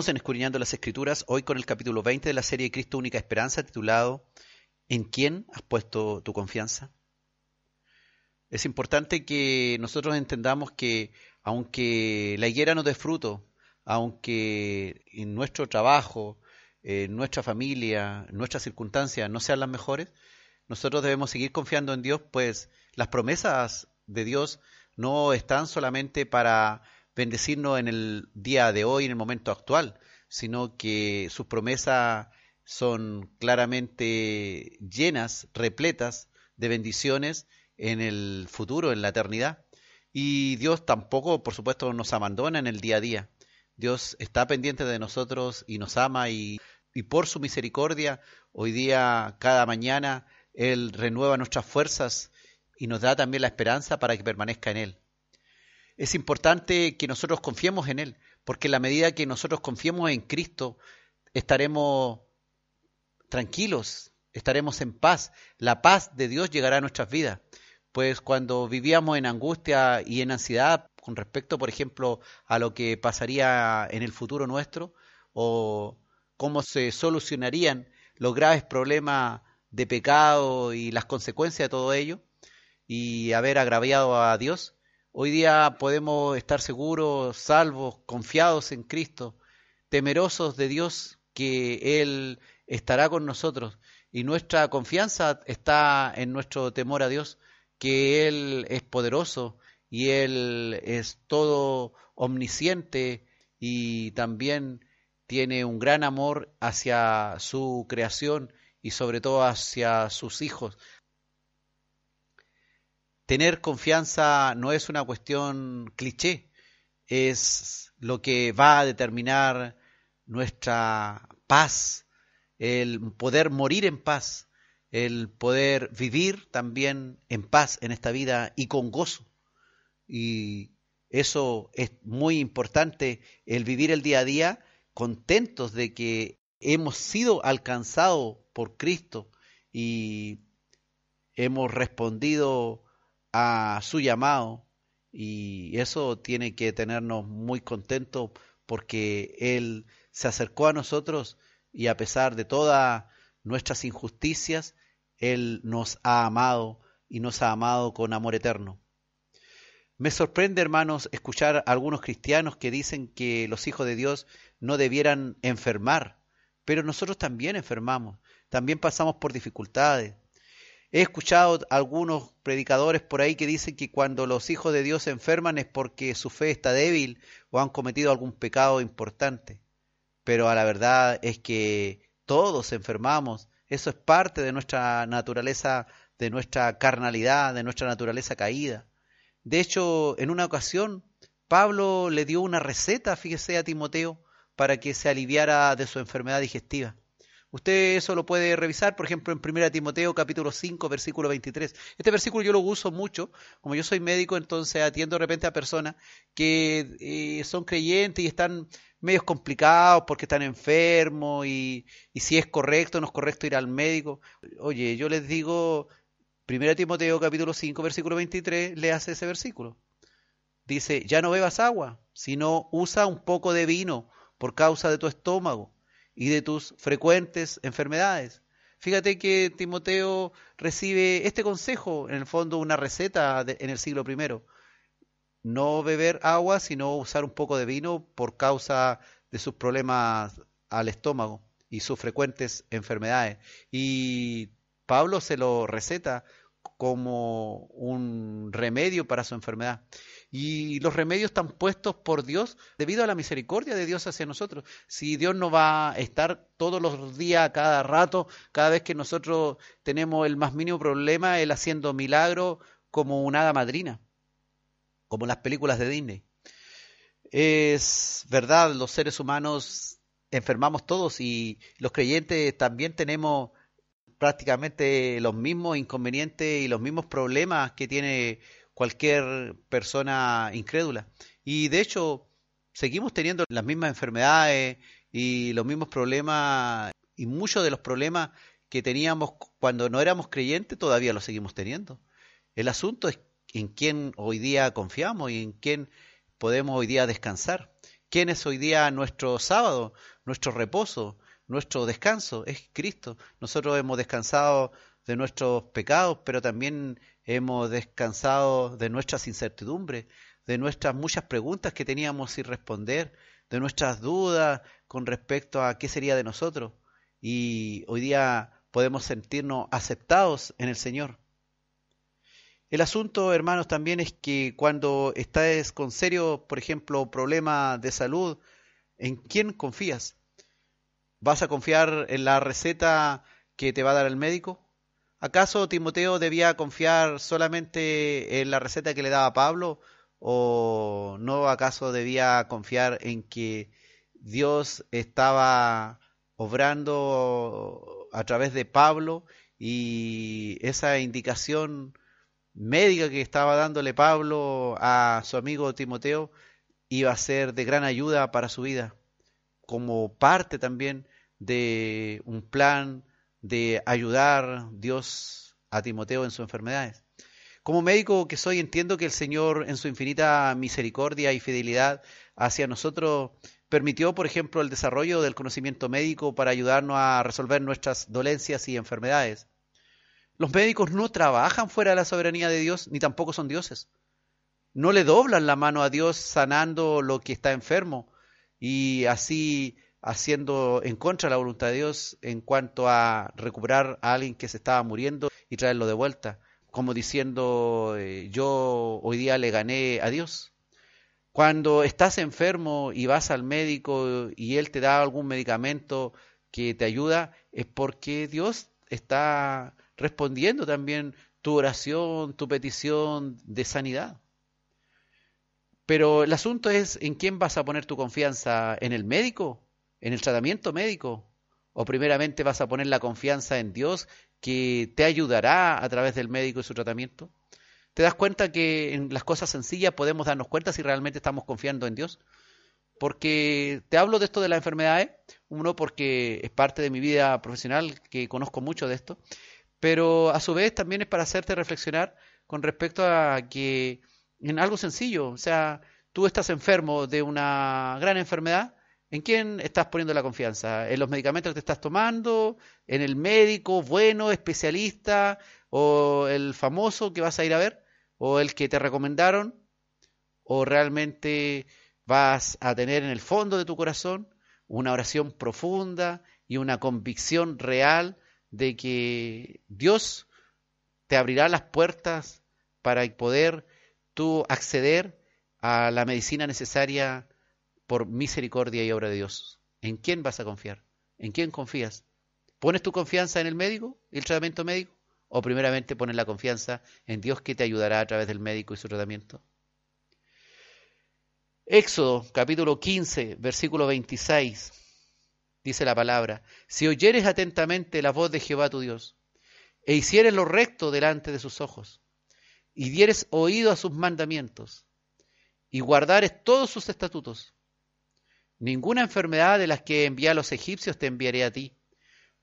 Estamos en Escudriñando las Escrituras, hoy con el capítulo 20 de la serie Cristo Única Esperanza, titulado ¿En quién has puesto tu confianza? Es importante que nosotros entendamos que aunque la higuera no dé fruto, aunque en nuestro trabajo, en nuestra familia, en nuestras circunstancias no sean las mejores, nosotros debemos seguir confiando en Dios, pues las promesas de Dios no están solamente para bendecirnos en el día de hoy, en el momento actual, sino que sus promesas son claramente llenas, repletas de bendiciones en el futuro, en la eternidad. Y Dios tampoco, por supuesto, nos abandona en el día a día. Dios está pendiente de nosotros y nos ama y, y por su misericordia, hoy día, cada mañana, Él renueva nuestras fuerzas y nos da también la esperanza para que permanezca en Él. Es importante que nosotros confiemos en Él, porque en la medida que nosotros confiemos en Cristo, estaremos tranquilos, estaremos en paz. La paz de Dios llegará a nuestras vidas. Pues cuando vivíamos en angustia y en ansiedad con respecto, por ejemplo, a lo que pasaría en el futuro nuestro o cómo se solucionarían los graves problemas de pecado y las consecuencias de todo ello y haber agraviado a Dios, hoy día podemos estar seguros, salvos, confiados en Cristo, temerosos de Dios que Él estará con nosotros y nuestra confianza está en nuestro temor a Dios, que Él es poderoso y Él es todo omnisciente y también tiene un gran amor hacia su creación y sobre todo hacia sus hijos. Tener confianza no es una cuestión cliché, es lo que va a determinar nuestra paz, el poder morir en paz, el poder vivir también en paz en esta vida y con gozo. Y eso es muy importante, el vivir el día a día contentos de que hemos sido alcanzados por Cristo y hemos respondido a su llamado y eso tiene que tenernos muy contentos porque Él se acercó a nosotros y a pesar de todas nuestras injusticias, Él nos ha amado y nos ha amado con amor eterno. Me sorprende, hermanos, escuchar a algunos cristianos que dicen que los hijos de Dios no debieran enfermar, pero nosotros también enfermamos, también pasamos por dificultades. He escuchado algunos predicadores por ahí que dicen que cuando los hijos de Dios se enferman es porque su fe está débil o han cometido algún pecado importante. Pero a la verdad es que todos enfermamos. Eso es parte de nuestra naturaleza, de nuestra carnalidad, de nuestra naturaleza caída. De hecho, en una ocasión, Pablo le dio una receta, fíjese, a Timoteo, para que se aliviara de su enfermedad digestiva. Usted eso lo puede revisar, por ejemplo, en 1 Timoteo capítulo 5, versículo 23. Este versículo yo lo uso mucho, como yo soy médico, entonces atiendo de repente a personas que eh, son creyentes y están medios complicados porque están enfermos y, si es correcto o no es correcto ir al médico. Oye, yo les digo, 1 Timoteo capítulo 5, versículo 23, le hace ese versículo. Dice, ya no bebas agua, sino usa un poco de vino por causa de tu estómago y de tus frecuentes enfermedades. Fíjate que Timoteo recibe este consejo, en el fondo una receta en el siglo I. No beber agua, sino usar un poco de vino por causa de sus problemas al estómago y sus frecuentes enfermedades. Y Pablo se lo receta como un remedio para su enfermedad. Y los remedios están puestos por Dios debido a la misericordia de Dios hacia nosotros. Si Dios no va a estar todos los días, cada rato, cada vez que nosotros tenemos el más mínimo problema, Él haciendo milagros como una hada madrina, como en las películas de Disney. Es verdad, los seres humanos enfermamos todos y los creyentes también tenemos prácticamente los mismos inconvenientes y los mismos problemas que tiene cualquier persona incrédula. Y de hecho, seguimos teniendo las mismas enfermedades y los mismos problemas y muchos de los problemas que teníamos cuando no éramos creyentes todavía los seguimos teniendo. El asunto es en quién hoy día confiamos y en quién podemos hoy día descansar. ¿Quién es hoy día nuestro sábado, nuestro reposo, nuestro descanso? Es Cristo. Nosotros hemos descansado de nuestros pecados, pero también hemos descansado de nuestras incertidumbres, de nuestras muchas preguntas que teníamos sin responder, de nuestras dudas con respecto a qué sería de nosotros. Y hoy día podemos sentirnos aceptados en el Señor. El asunto, hermanos, también es que cuando estás con serio, por ejemplo, problema de salud, ¿en quién confías? ¿Vas a confiar en la receta que te va a dar el médico? ¿Acaso Timoteo debía confiar solamente en la receta que le daba Pablo? ¿O no acaso debía confiar en que Dios estaba obrando a través de Pablo y esa indicación médica que estaba dándole Pablo a su amigo Timoteo iba a ser de gran ayuda para su vida, como parte también de un plan de ayudar Dios a Timoteo en sus enfermedades. Como médico que soy, entiendo que el Señor en su infinita misericordia y fidelidad hacia nosotros permitió, por ejemplo, el desarrollo del conocimiento médico para ayudarnos a resolver nuestras dolencias y enfermedades. Los médicos no trabajan fuera de la soberanía de Dios, ni tampoco son dioses. No le doblan la mano a Dios sanando lo que está enfermo y así haciendo en contra de la voluntad de Dios en cuanto a recuperar a alguien que se estaba muriendo y traerlo de vuelta, como diciendo eh, yo hoy día le gané a Dios. Cuando estás enfermo y vas al médico y él te da algún medicamento que te ayuda, es porque Dios está respondiendo también tu oración, tu petición de sanidad. Pero el asunto es en quién vas a poner tu confianza, en el médico, en el tratamiento médico, o primeramente vas a poner la confianza en Dios que te ayudará a través del médico y su tratamiento. ¿Te das cuenta que en las cosas sencillas podemos darnos cuenta si realmente estamos confiando en Dios? Porque te hablo de esto de las enfermedades, uno porque es parte de mi vida profesional, que conozco mucho de esto, pero a su vez también es para hacerte reflexionar con respecto a que en algo sencillo, o sea, tú estás enfermo de una gran enfermedad, ¿en quién estás poniendo la confianza? ¿En los medicamentos que te estás tomando? ¿En el médico bueno, especialista? ¿O el famoso que vas a ir a ver? ¿O el que te recomendaron? ¿O realmente vas a tener en el fondo de tu corazón una oración profunda y una convicción real de que Dios te abrirá las puertas para poder tú acceder a la medicina necesaria por misericordia y obra de Dios. ¿En quién vas a confiar? ¿En quién confías? ¿Pones tu confianza en el médico y el tratamiento médico? ¿O primeramente pones la confianza en Dios que te ayudará a través del médico y su tratamiento? Éxodo capítulo 15, versículo 26 dice la palabra, si oyeres atentamente la voz de Jehová tu Dios, e hicieres lo recto delante de sus ojos, y dieres oído a sus mandamientos, y guardares todos sus estatutos, ninguna enfermedad de las que envié a los egipcios te enviaré a ti,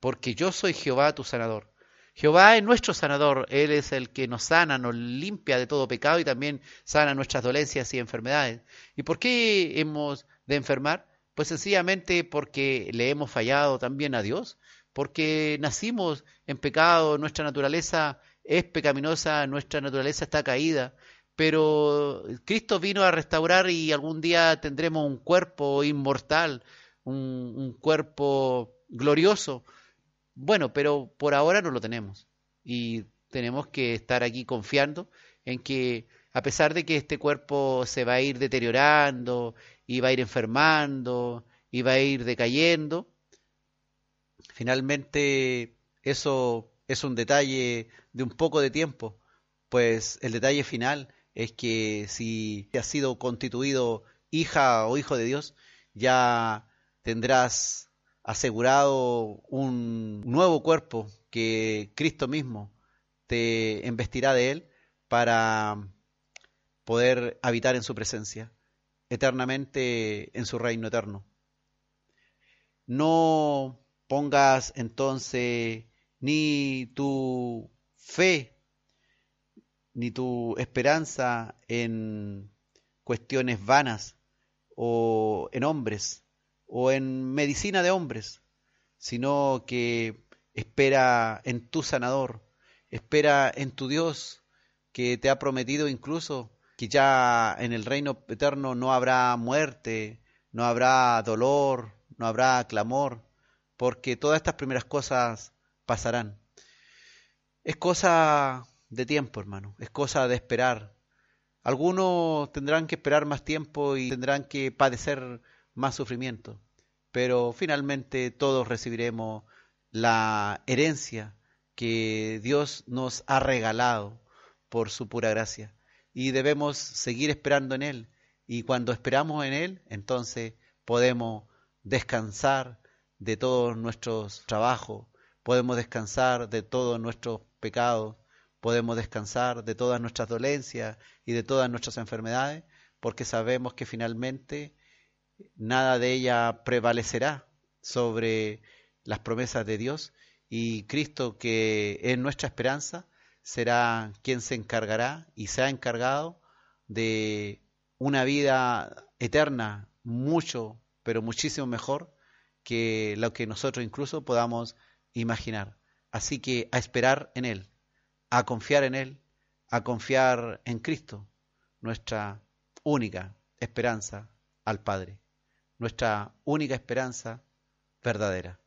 porque yo soy Jehová tu sanador. Jehová es nuestro sanador, Él es el que nos sana, nos limpia de todo pecado y también sana nuestras dolencias y enfermedades. ¿Y por qué hemos de enfermar? Pues sencillamente porque le hemos fallado también a Dios, porque nacimos en pecado, nuestra naturaleza es pecaminosa, nuestra naturaleza está caída, pero Cristo vino a restaurar y algún día tendremos un cuerpo inmortal, un, cuerpo glorioso. Bueno, pero por ahora no lo tenemos y tenemos que estar aquí confiando en que a pesar de que este cuerpo se va a ir deteriorando y va a ir enfermando y va a ir decayendo. Finalmente, eso es un detalle de un poco de tiempo, pues el detalle final es que si has sido constituido hija o hijo de Dios, ya tendrás asegurado un nuevo cuerpo que Cristo mismo te embestirá de él para poder habitar en su presencia eternamente en su reino eterno. No pongas entonces ni tu fe ni tu esperanza en cuestiones vanas o en hombres o en medicina de hombres, sino que espera en tu sanador, espera en tu Dios que te ha prometido incluso que ya en el reino eterno no habrá muerte, no habrá dolor, no habrá clamor, porque todas estas primeras cosas pasarán. Es cosa de tiempo, hermano, es cosa de esperar. Algunos tendrán que esperar más tiempo y tendrán que padecer más sufrimiento, pero finalmente todos recibiremos la herencia que Dios nos ha regalado por su pura gracia. Y debemos seguir esperando en Él. Y cuando esperamos en Él entonces podemos descansar de todos nuestros trabajos, podemos descansar de todos nuestros pecados, podemos descansar de todas nuestras dolencias y de todas nuestras enfermedades, porque sabemos que finalmente nada de ella prevalecerá sobre las promesas de Dios y Cristo, que es nuestra esperanza, será quien se encargará y se ha encargado de una vida eterna mucho, pero muchísimo mejor que lo que nosotros incluso podamos imaginar. Así que a esperar en Él, a confiar en Él, a confiar en Cristo, nuestra única esperanza al Padre, nuestra única esperanza verdadera.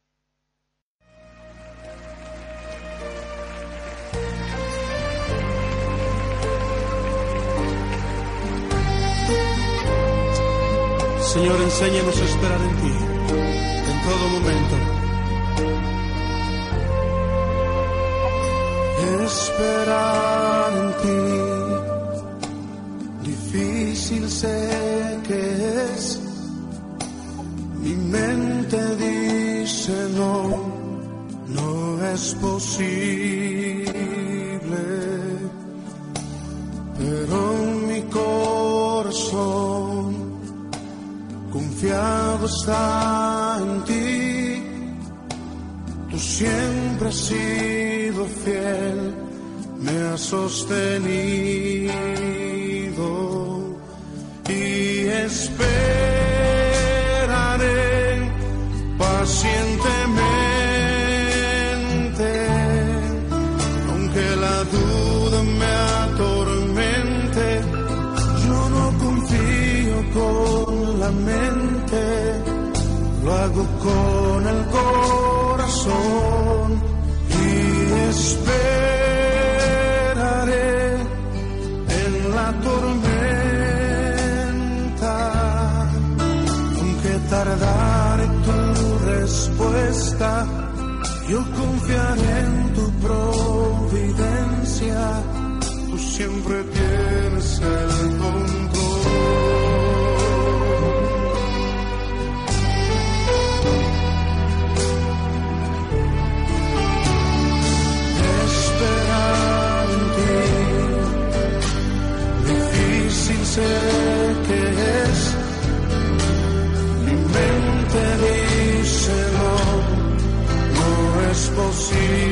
Señor, enséñanos a esperar en ti, en todo momento. Esperar en ti, difícil sé que es. Mi mente dice no, no es posible. Pero mi corazón confiado está en ti. Siempre has sido fiel, me has sostenido y esperaré pacientemente, aunque la duda me atormente, yo no confío con la mente, lo hago con yo confiaré en tu providencia, tú siempre tienes el control. Esperar es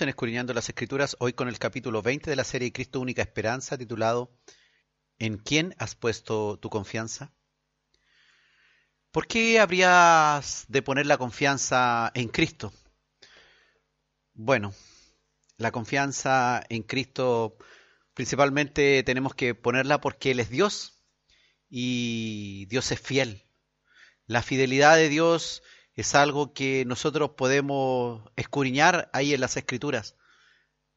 En Escudriñando las Escrituras hoy con el capítulo 20 de la serie Cristo Única Esperanza titulado ¿En quién has puesto tu confianza? ¿Por qué habrías de poner la confianza en Cristo? Bueno, la confianza en Cristo principalmente tenemos que ponerla porque Él es Dios y Dios es fiel. La fidelidad de Dios es algo que nosotros podemos escudriñar ahí en las Escrituras.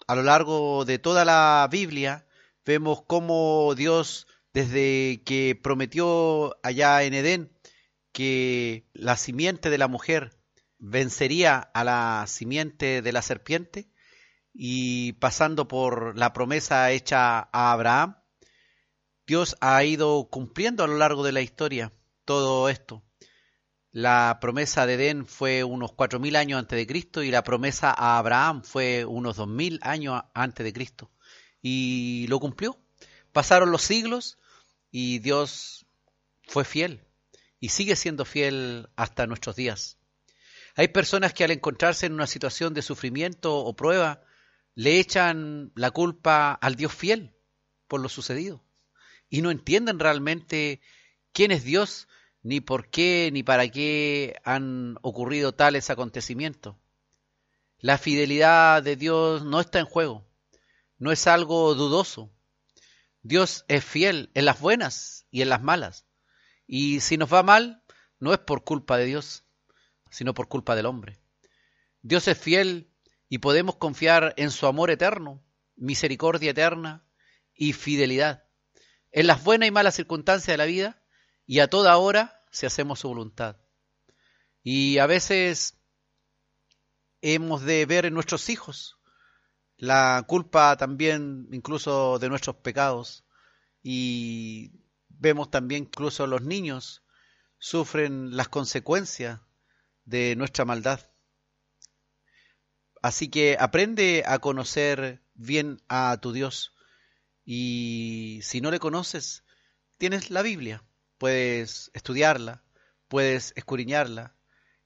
A lo largo de toda la Biblia vemos cómo Dios, desde que prometió allá en Edén, que la simiente de la mujer vencería a la simiente de la serpiente y pasando por la promesa hecha a Abraham, Dios ha ido cumpliendo a lo largo de la historia todo esto. La promesa de Edén fue unos cuatro mil años antes de Cristo y la promesa a Abraham fue unos dos mil años antes de Cristo. Y lo cumplió. Pasaron los siglos y Dios fue fiel y sigue siendo fiel hasta nuestros días. Hay personas que al encontrarse en una situación de sufrimiento o prueba, le echan la culpa al Dios fiel por lo sucedido y no entienden realmente quién es Dios, ni por qué, ni para qué han ocurrido tales acontecimientos. La fidelidad de Dios no está en juego, no es algo dudoso. Dios es fiel en las buenas y en las malas. Y si nos va mal, no es por culpa de Dios, sino por culpa del hombre. Dios es fiel y podemos confiar en su amor eterno, misericordia eterna y fidelidad. En las buenas y malas circunstancias de la vida y a toda hora si hacemos su voluntad. Y a veces hemos de ver en nuestros hijos la culpa también incluso de nuestros pecados y vemos también incluso los niños sufren las consecuencias de nuestra maldad. Así que aprende a conocer bien a tu Dios y si no le conoces, tienes la Biblia, puedes estudiarla, puedes escudriñarla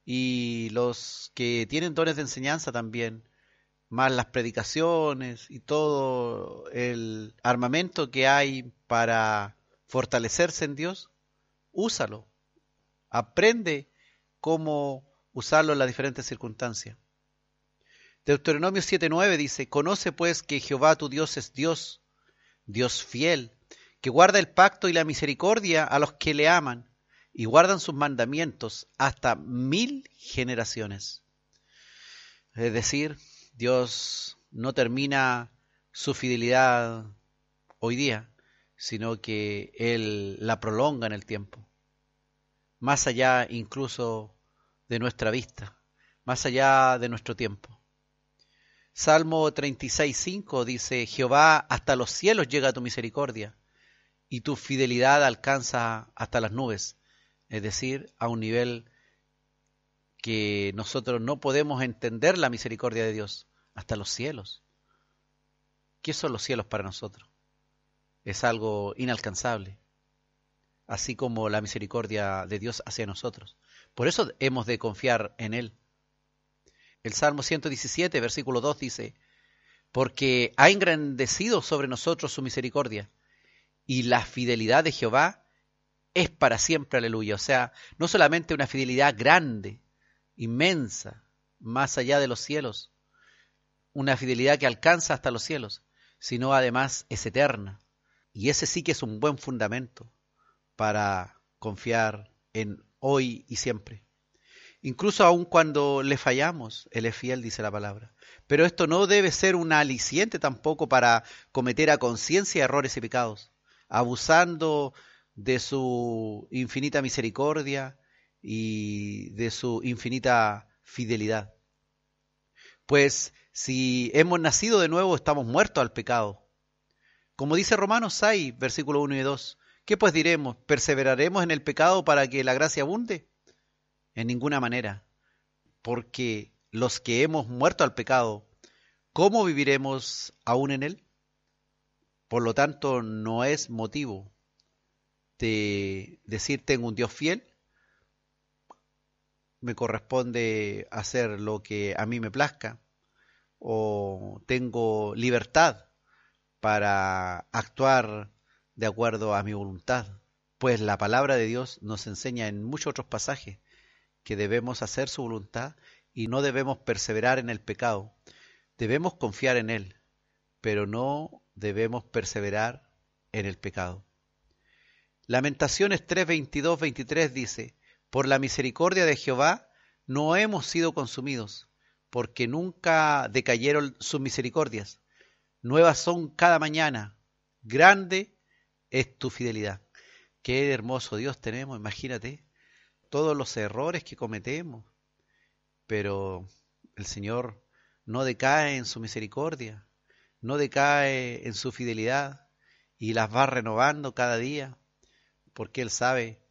y los que tienen dones de enseñanza también, más las predicaciones y todo el armamento que hay para fortalecerse en Dios, úsalo. Aprende cómo usarlo en las diferentes circunstancias. Deuteronomio 7:9 dice, Conoce pues que Jehová tu Dios es Dios, Dios fiel, que guarda el pacto y la misericordia a los que le aman y guardan sus mandamientos hasta mil generaciones. Es decir, Dios no termina su fidelidad hoy día, sino que Él la prolonga en el tiempo, más allá incluso de nuestra vista, más allá de nuestro tiempo. Salmo 36.5 dice, Jehová, hasta los cielos llega tu misericordia, y tu fidelidad alcanza hasta las nubes, es decir, a un nivel que nosotros no podemos entender la misericordia de Dios, hasta los cielos. ¿Qué son los cielos para nosotros? Es algo inalcanzable, así como la misericordia de Dios hacia nosotros. Por eso hemos de confiar en Él. El Salmo 117, versículo 2 dice, porque ha engrandecido sobre nosotros su misericordia y la fidelidad de Jehová es para siempre, aleluya. O sea, no solamente una fidelidad grande, inmensa, más allá de los cielos, una fidelidad que alcanza hasta los cielos, sino además es eterna. Y ese sí que es un buen fundamento para confiar en hoy y siempre. Incluso aun cuando le fallamos, Él es fiel, dice la palabra. Pero esto no debe ser un aliciente tampoco para cometer a conciencia errores y pecados, abusando de su infinita misericordia y de su infinita fidelidad. Pues si hemos nacido de nuevo, estamos muertos al pecado. Como dice Romanos 6, versículo 1 y 2, ¿qué pues diremos? ¿Perseveraremos en el pecado para que la gracia abunde? En ninguna manera, porque los que hemos muerto al pecado, ¿cómo viviremos aún en él? Por lo tanto, no es motivo de decir tengo un Dios fiel, me corresponde hacer lo que a mí me plazca, o tengo libertad para actuar de acuerdo a mi voluntad. Pues la palabra de Dios nos enseña en muchos otros pasajes que debemos hacer su voluntad y no debemos perseverar en el pecado. Debemos confiar en Él, pero no debemos perseverar en el pecado. Lamentaciones 3, 22, 23 dice, Por la misericordia de Jehová no hemos sido consumidos, porque nunca decayeron sus misericordias. Nuevas son cada mañana, grande es tu fidelidad. Qué hermoso Dios tenemos, imagínate, todos los errores que cometemos, pero el Señor no decae en su misericordia, no decae en su fidelidad y las va renovando cada día porque Él sabe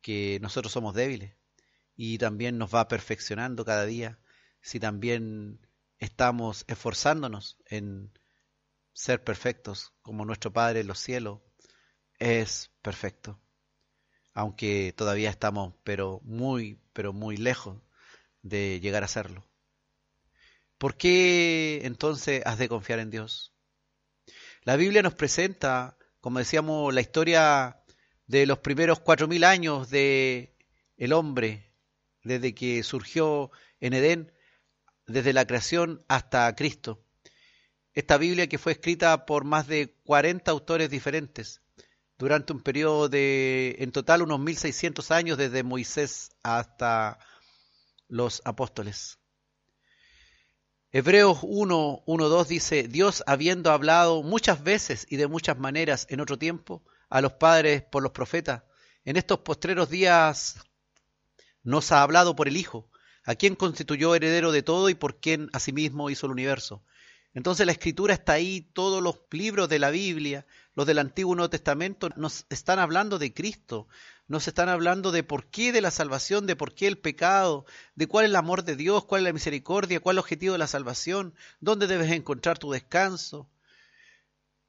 que nosotros somos débiles y también nos va perfeccionando cada día si también estamos esforzándonos en ser perfectos como nuestro Padre en los cielos es perfecto. Aunque todavía estamos pero muy, pero muy lejos de llegar a serlo. ¿Por qué entonces has de confiar en Dios? La Biblia nos presenta, como decíamos, la historia de los primeros cuatro mil años de el hombre, desde que surgió en Edén, desde la creación hasta Cristo. Esta Biblia que fue escrita por más de 40 autores diferentes durante un periodo de, en total, unos 1600 años desde Moisés hasta los apóstoles. Hebreos 1, 1, 2 dice, Dios habiendo hablado muchas veces y de muchas maneras en otro tiempo, a los padres por los profetas, en estos postreros días nos ha hablado por el Hijo, a quien constituyó heredero de todo y por quien asimismo hizo el universo. Entonces la escritura está ahí, todos los libros de la Biblia, los del Antiguo y Nuevo Testamento, nos están hablando de Cristo, nos están hablando de por qué de la salvación, de por qué el pecado, de cuál es el amor de Dios, cuál es la misericordia, cuál es el objetivo de la salvación, dónde debes encontrar tu descanso,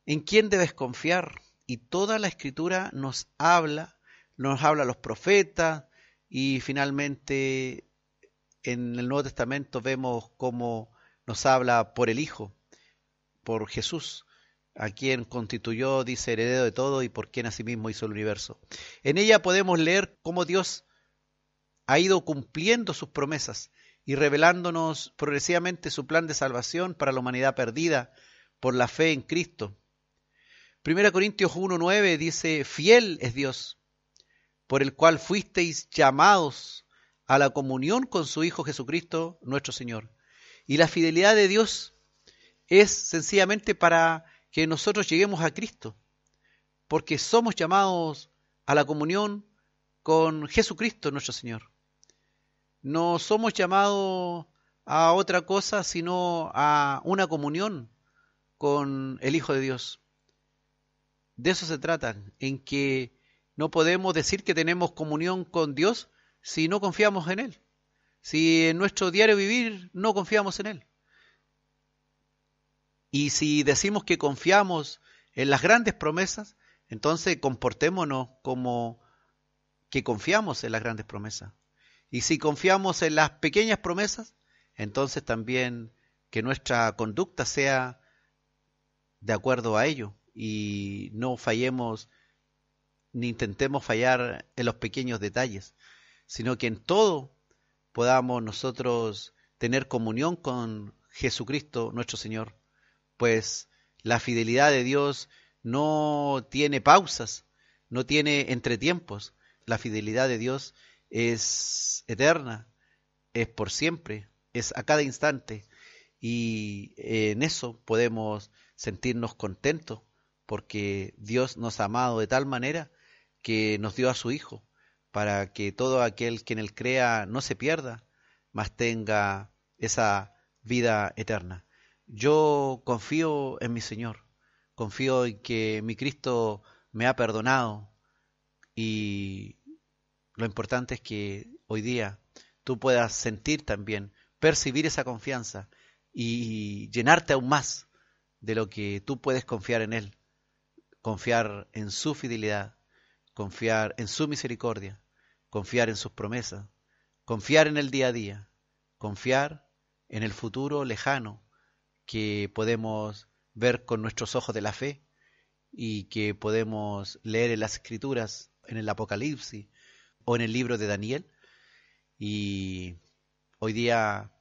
en quién debes confiar. Y toda la escritura nos habla, nos habla los profetas y finalmente en el Nuevo Testamento vemos cómo nos habla por el Hijo, por Jesús, a quien constituyó, dice, heredero de todo y por quien asimismo hizo el universo. En ella podemos leer cómo Dios ha ido cumpliendo sus promesas y revelándonos progresivamente su plan de salvación para la humanidad perdida por la fe en Cristo. 1 Corintios 1.9 dice, fiel es Dios, por el cual fuisteis llamados a la comunión con su Hijo Jesucristo, nuestro Señor. Y la fidelidad de Dios es sencillamente para que nosotros lleguemos a Cristo, porque somos llamados a la comunión con Jesucristo, nuestro Señor. No somos llamados a otra cosa, sino a una comunión con el Hijo de Dios. De eso se trata, en que no podemos decir que tenemos comunión con Dios si no confiamos en Él, si en nuestro diario vivir no confiamos en Él. Y si decimos que confiamos en las grandes promesas, entonces comportémonos como que confiamos en las grandes promesas. Y si confiamos en las pequeñas promesas, entonces también que nuestra conducta sea de acuerdo a ello y no fallemos ni intentemos fallar en los pequeños detalles, sino que en todo podamos nosotros tener comunión con Jesucristo nuestro Señor, pues la fidelidad de Dios no tiene pausas, no tiene entretiempos, la fidelidad de Dios es eterna, es por siempre, es a cada instante. Y en eso podemos sentirnos contentos porque Dios nos ha amado de tal manera que nos dio a su Hijo para que todo aquel que en él crea no se pierda, mas tenga esa vida eterna. Yo confío en mi Señor, confío en que mi Cristo me ha perdonado y lo importante es que hoy día tú puedas sentir también, percibir esa confianza y llenarte aún más de lo que tú puedes confiar en Él, confiar en su fidelidad, confiar en su misericordia, confiar en sus promesas, confiar en el día a día, confiar en el futuro lejano que podemos ver con nuestros ojos de la fe y que podemos leer en las escrituras, en el Apocalipsis o en el libro de Daniel. Y hoy día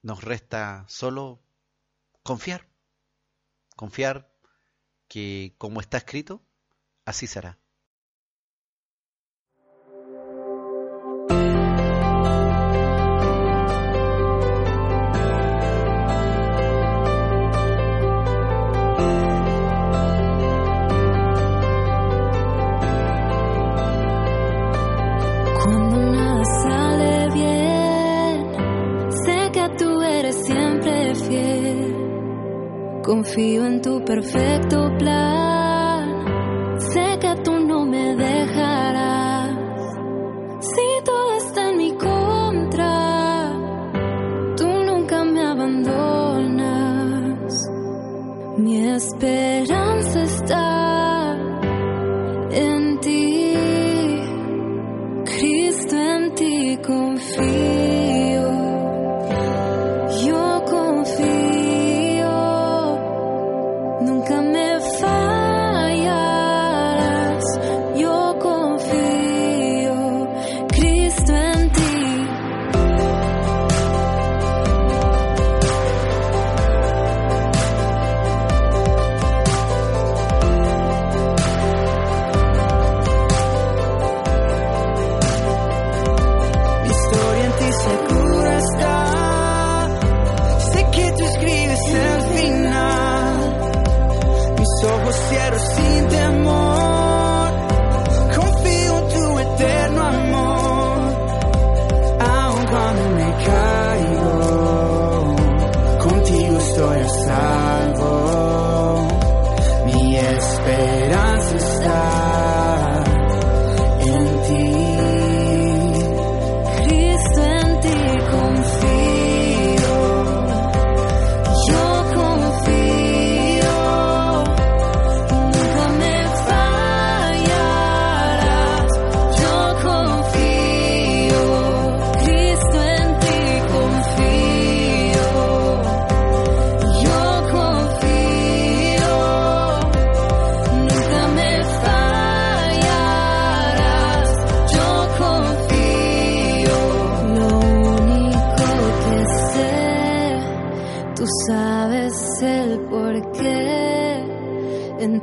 nos resta solo confiar, confiar que como está escrito, así será. Confío en tu perfecto plan. Sé que tú no me dejarás. Si todo está en mi contra, tú nunca me abandonas. Mi esperanza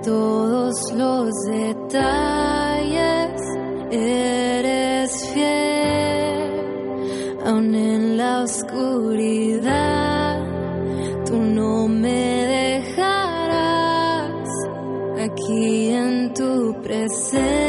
todos los detalles. Eres fiel, aun en la oscuridad, tú no me dejarás aquí en tu presencia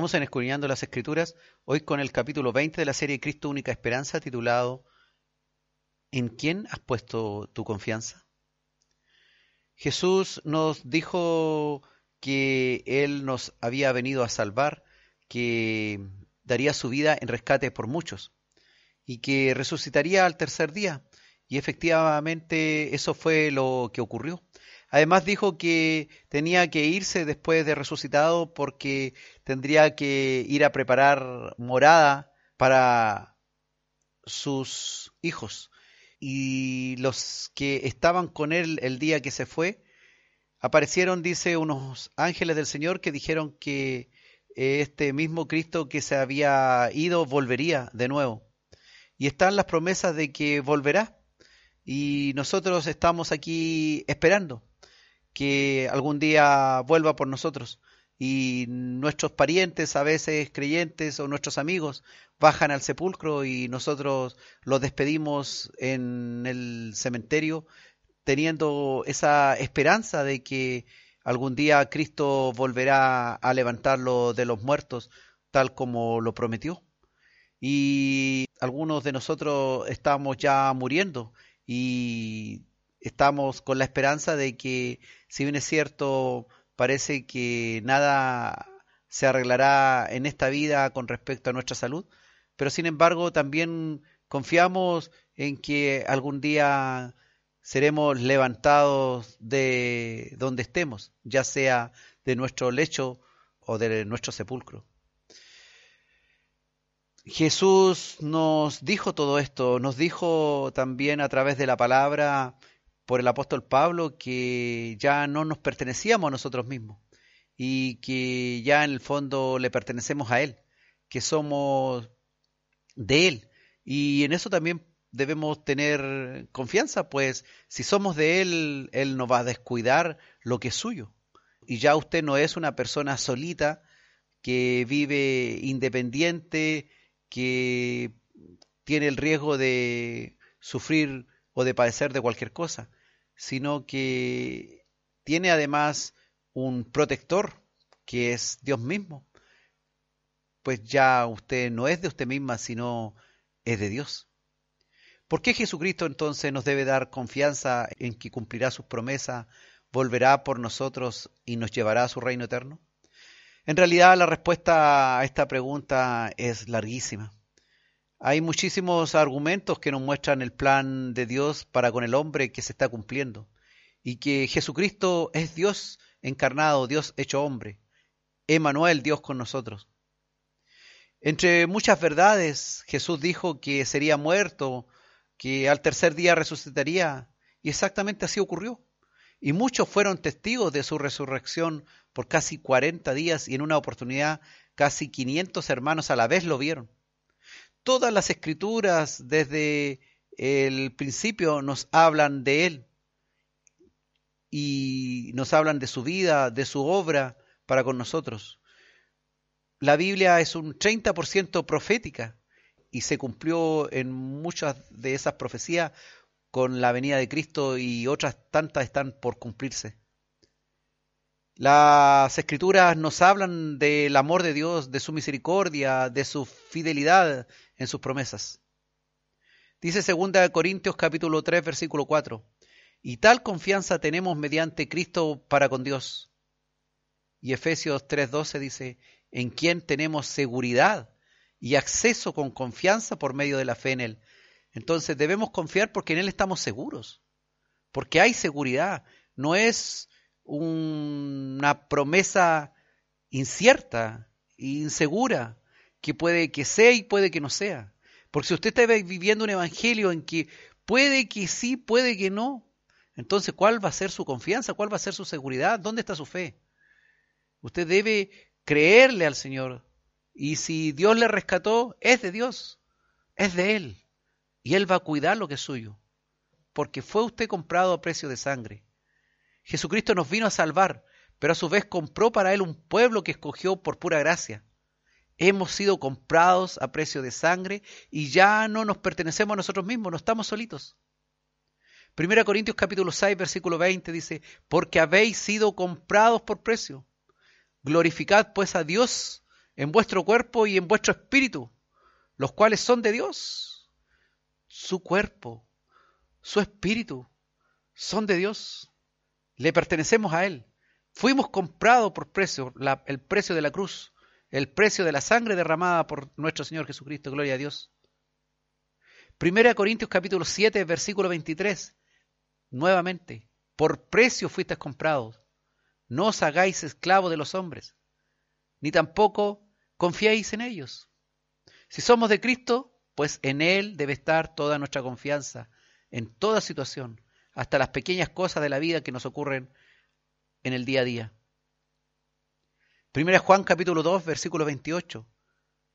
Estamos en Escudriñando las Escrituras, hoy con el capítulo 20 de la serie Cristo Única Esperanza, titulado ¿En quién has puesto tu confianza? Jesús nos dijo que Él nos había venido a salvar, que daría su vida en rescate por muchos y que resucitaría al tercer día. Y efectivamente eso fue lo que ocurrió. Además dijo que tenía que irse después de resucitado porque tendría que ir a preparar morada para sus hijos. Y los que estaban con él el día que se fue, aparecieron, dice, unos ángeles del Señor que dijeron que este mismo Cristo que se había ido volvería de nuevo. Y están las promesas de que volverá. Y nosotros estamos aquí esperando que algún día vuelva por nosotros. Y nuestros parientes, a veces creyentes o nuestros amigos, bajan al sepulcro y nosotros los despedimos en el cementerio teniendo esa esperanza de que algún día Cristo volverá a levantarlo de los muertos, tal como lo prometió. Y algunos de nosotros estamos ya muriendo y estamos con la esperanza de que, si bien es cierto, parece que nada se arreglará en esta vida con respecto a nuestra salud, pero sin embargo también confiamos en que algún día seremos levantados de donde estemos, ya sea de nuestro lecho o de nuestro sepulcro. Jesús nos dijo todo esto, nos dijo también a través de la palabra por el apóstol Pablo que ya no nos pertenecíamos a nosotros mismos y que ya en el fondo le pertenecemos a Él, que somos de Él. Y en eso también debemos tener confianza, pues si somos de Él, Él no va a descuidar lo que es suyo. Y ya usted no es una persona solita que vive independiente, que tiene el riesgo de sufrir o de padecer de cualquier cosa, sino que tiene además un protector que es Dios mismo. Pues ya usted no es de usted misma, sino es de Dios. ¿Por qué Jesucristo entonces nos debe dar confianza en que cumplirá sus promesas, volverá por nosotros y nos llevará a su reino eterno? En realidad la respuesta a esta pregunta es larguísima. Hay muchísimos argumentos que nos muestran el plan de Dios para con el hombre que se está cumpliendo y que Jesucristo es Dios encarnado, Dios hecho hombre, Emanuel, Dios con nosotros. Entre muchas verdades, Jesús dijo que sería muerto, que al tercer día resucitaría, y exactamente así ocurrió. Y muchos fueron testigos de su resurrección por casi 40 días y en una oportunidad casi 500 hermanos a la vez lo vieron. Todas las escrituras desde el principio nos hablan de él y nos hablan de su vida, de su obra para con nosotros. La Biblia es un 30% profética y se cumplió en muchas de esas profecías con la venida de Cristo y otras tantas están por cumplirse. Las escrituras nos hablan del amor de Dios, de su misericordia, de su fidelidad en sus promesas. Dice 2 Corintios capítulo 3 versículo 4, y tal confianza tenemos mediante Cristo para con Dios. Y Efesios 3:12 dice, en quien tenemos seguridad y acceso con confianza por medio de la fe en Él. Entonces debemos confiar porque en Él estamos seguros, porque hay seguridad, no es una promesa incierta, insegura, que puede que sea y puede que no sea. Porque si usted está viviendo un evangelio en que puede que sí, puede que no, entonces ¿cuál va a ser su confianza? ¿Cuál va a ser su seguridad? ¿Dónde está su fe? Usted debe creerle al Señor. Y si Dios le rescató, es de Dios, es de Él. Y Él va a cuidar lo que es suyo. Porque fue usted comprado a precio de sangre. Jesucristo nos vino a salvar, pero a su vez compró para Él un pueblo que escogió por pura gracia. Hemos sido comprados a precio de sangre y ya no nos pertenecemos a nosotros mismos, no estamos solitos. Primera Corintios capítulo 6 versículo 20 dice, porque habéis sido comprados por precio. Glorificad pues a Dios en vuestro cuerpo y en vuestro espíritu, los cuales son de Dios. Su cuerpo, su espíritu, son de Dios. Le pertenecemos a Él. Fuimos comprados por precio, el precio de la cruz, el precio de la sangre derramada por nuestro Señor Jesucristo. Gloria a Dios. Primera Corintios capítulo 7, versículo 23. Nuevamente, por precio fuisteis comprados. No os hagáis esclavos de los hombres, ni tampoco confiéis en ellos. Si somos de Cristo, pues en Él debe estar toda nuestra confianza, en toda situación, hasta las pequeñas cosas de la vida que nos ocurren en el día a día. Primera Juan capítulo 2, versículo 28.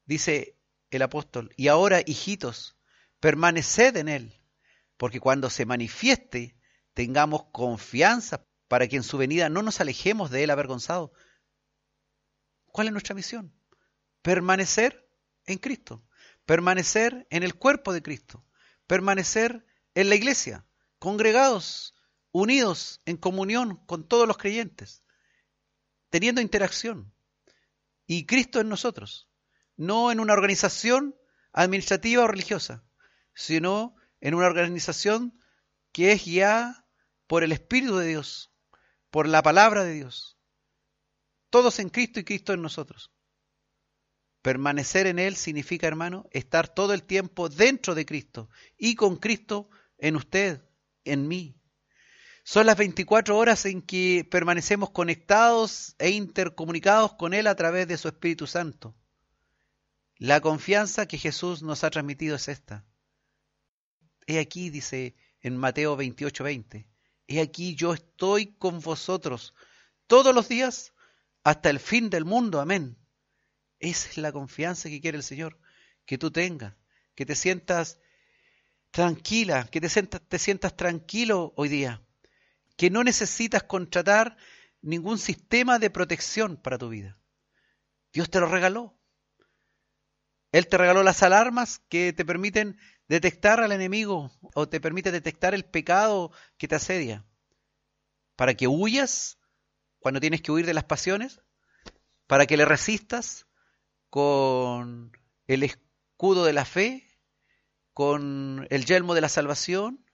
Dice el apóstol, y ahora, hijitos, permaneced en Él, porque cuando se manifieste tengamos confianza para que en su venida no nos alejemos de Él avergonzados. ¿Cuál es nuestra misión? Permanecer en Cristo, permanecer en el cuerpo de Cristo, permanecer en la iglesia, congregados, unidos en comunión con todos los creyentes, teniendo interacción. Y Cristo en nosotros, no en una organización administrativa o religiosa, sino en una organización que es guiada por el Espíritu de Dios, por la palabra de Dios. Todos en Cristo y Cristo en nosotros. Permanecer en Él significa, hermano, estar todo el tiempo dentro de Cristo y con Cristo en usted, en mí. Son las 24 horas en que permanecemos conectados e intercomunicados con Él a través de su Espíritu Santo. La confianza que Jesús nos ha transmitido es esta. He aquí, dice en Mateo 28, 20, he aquí yo estoy con vosotros todos los días hasta el fin del mundo. Amén. Esa es la confianza que quiere el Señor, que tú tengas, que te sientas tranquila, que te sientas, tranquilo hoy día, que no necesitas contratar ningún sistema de protección para tu vida. Dios te lo regaló. Él te regaló las alarmas que te permiten detectar al enemigo o te permite detectar el pecado que te asedia. Para que huyas cuando tienes que huir de las pasiones, para que le resistas con el escudo de la fe, con el yelmo de la salvación,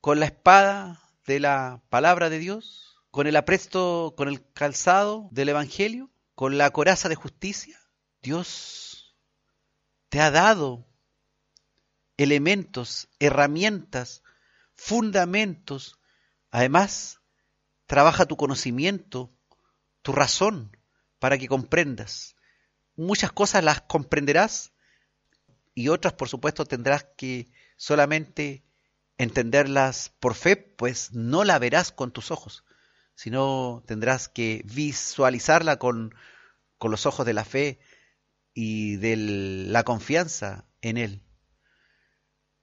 con la espada de la palabra de Dios, con el apresto, con el calzado del evangelio, con la coraza de justicia. Dios te ha dado elementos, herramientas, fundamentos. Además, trabaja tu conocimiento, tu razón, para que comprendas. Muchas cosas las comprenderás y otras, por supuesto, tendrás que solamente entenderlas por fe, pues no la verás con tus ojos, sino tendrás que visualizarla con, con los ojos de la fe y de la confianza en Él.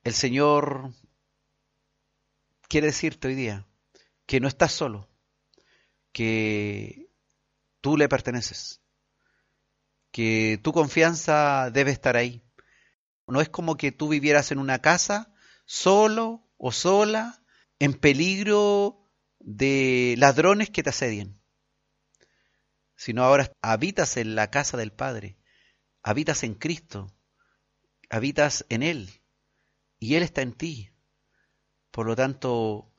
El Señor quiere decirte hoy día que no estás solo, que tú le perteneces, que tu confianza debe estar ahí. No es como que tú vivieras en una casa solo o sola, en peligro de ladrones que te asedien, sino ahora habitas en la casa del Padre, habitas en Cristo, habitas en Él y Él está en ti. Por lo tanto,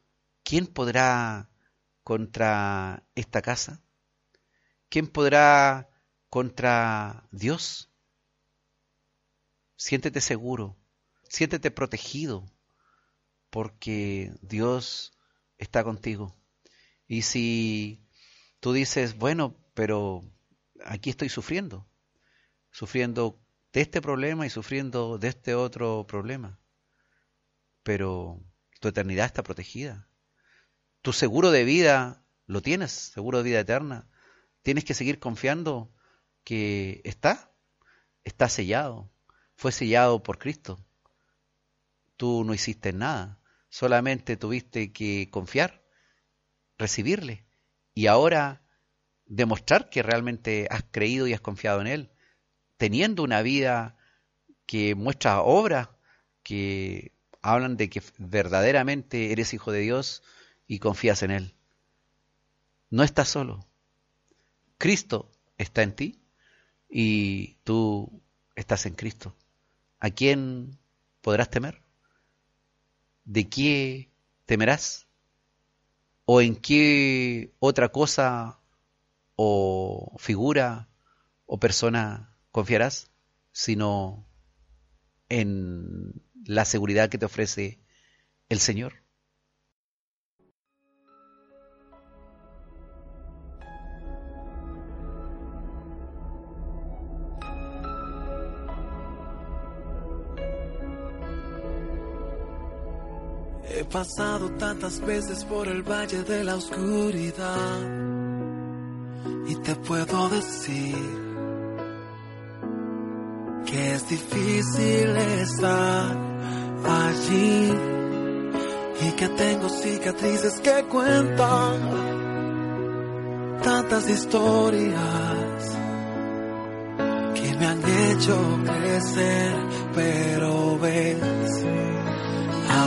¿quién podrá contra esta casa? ¿Quién podrá contra Dios? Siéntete seguro, siéntete protegido, porque Dios está contigo. Y si tú dices, bueno, pero aquí estoy sufriendo, sufriendo de este problema y sufriendo de este otro problema, pero tu eternidad está protegida. Tu seguro de vida lo tienes, seguro de vida eterna. Tienes que seguir confiando que está, está sellado, fue sellado por Cristo. Tú no hiciste nada, solamente tuviste que confiar, recibirle y ahora demostrar que realmente has creído y has confiado en Él, teniendo una vida que muestra obras que hablan de que verdaderamente eres hijo de Dios y confías en Él. No estás solo. Cristo está en ti. y tú estás en Cristo, ¿a quién podrás temer? ¿De qué temerás? ¿O en qué otra cosa o figura o persona confiarás? Sino en la seguridad que te ofrece el Señor. Pasado tantas veces por el valle de la oscuridad. Y te puedo decir que es difícil estar allí. Y que tengo cicatrices que cuentan tantas historias que me han hecho crecer, pero ves,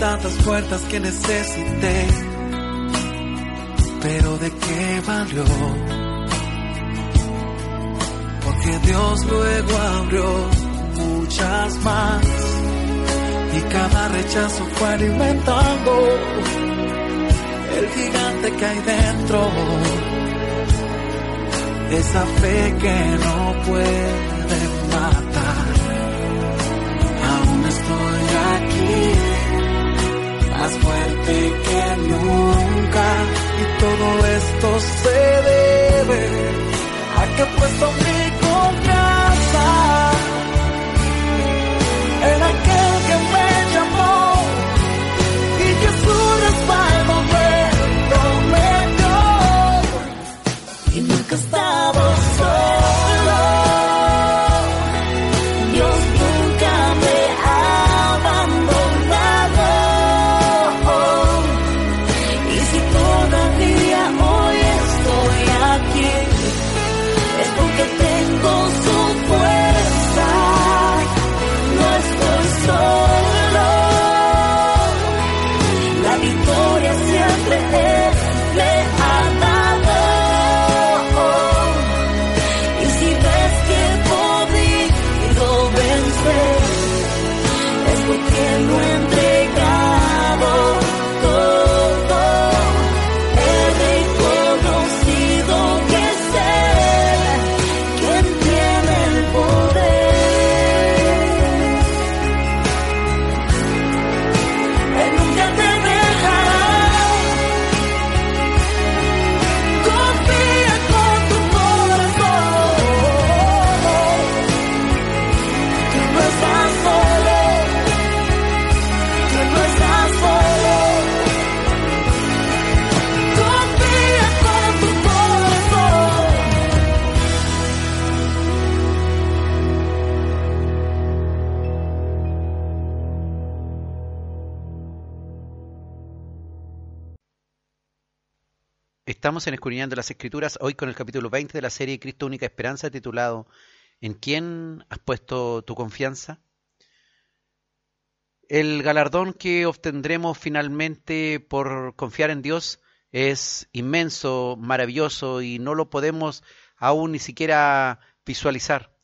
Tantas puertas que necesité, pero ¿de qué valió? Porque Dios luego abrió muchas más. Y cada rechazo fue alimentando el gigante que hay dentro, esa fe que no puede más fuerte que nunca. Y todo esto se debe a que he puesto mi Estamos en Escudriñando las Escrituras, hoy con el capítulo 20 de la serie Cristo Única Esperanza, titulado ¿En quién has puesto tu confianza? El galardón que obtendremos finalmente por confiar en Dios es inmenso, maravilloso y no lo podemos aún ni siquiera visualizar.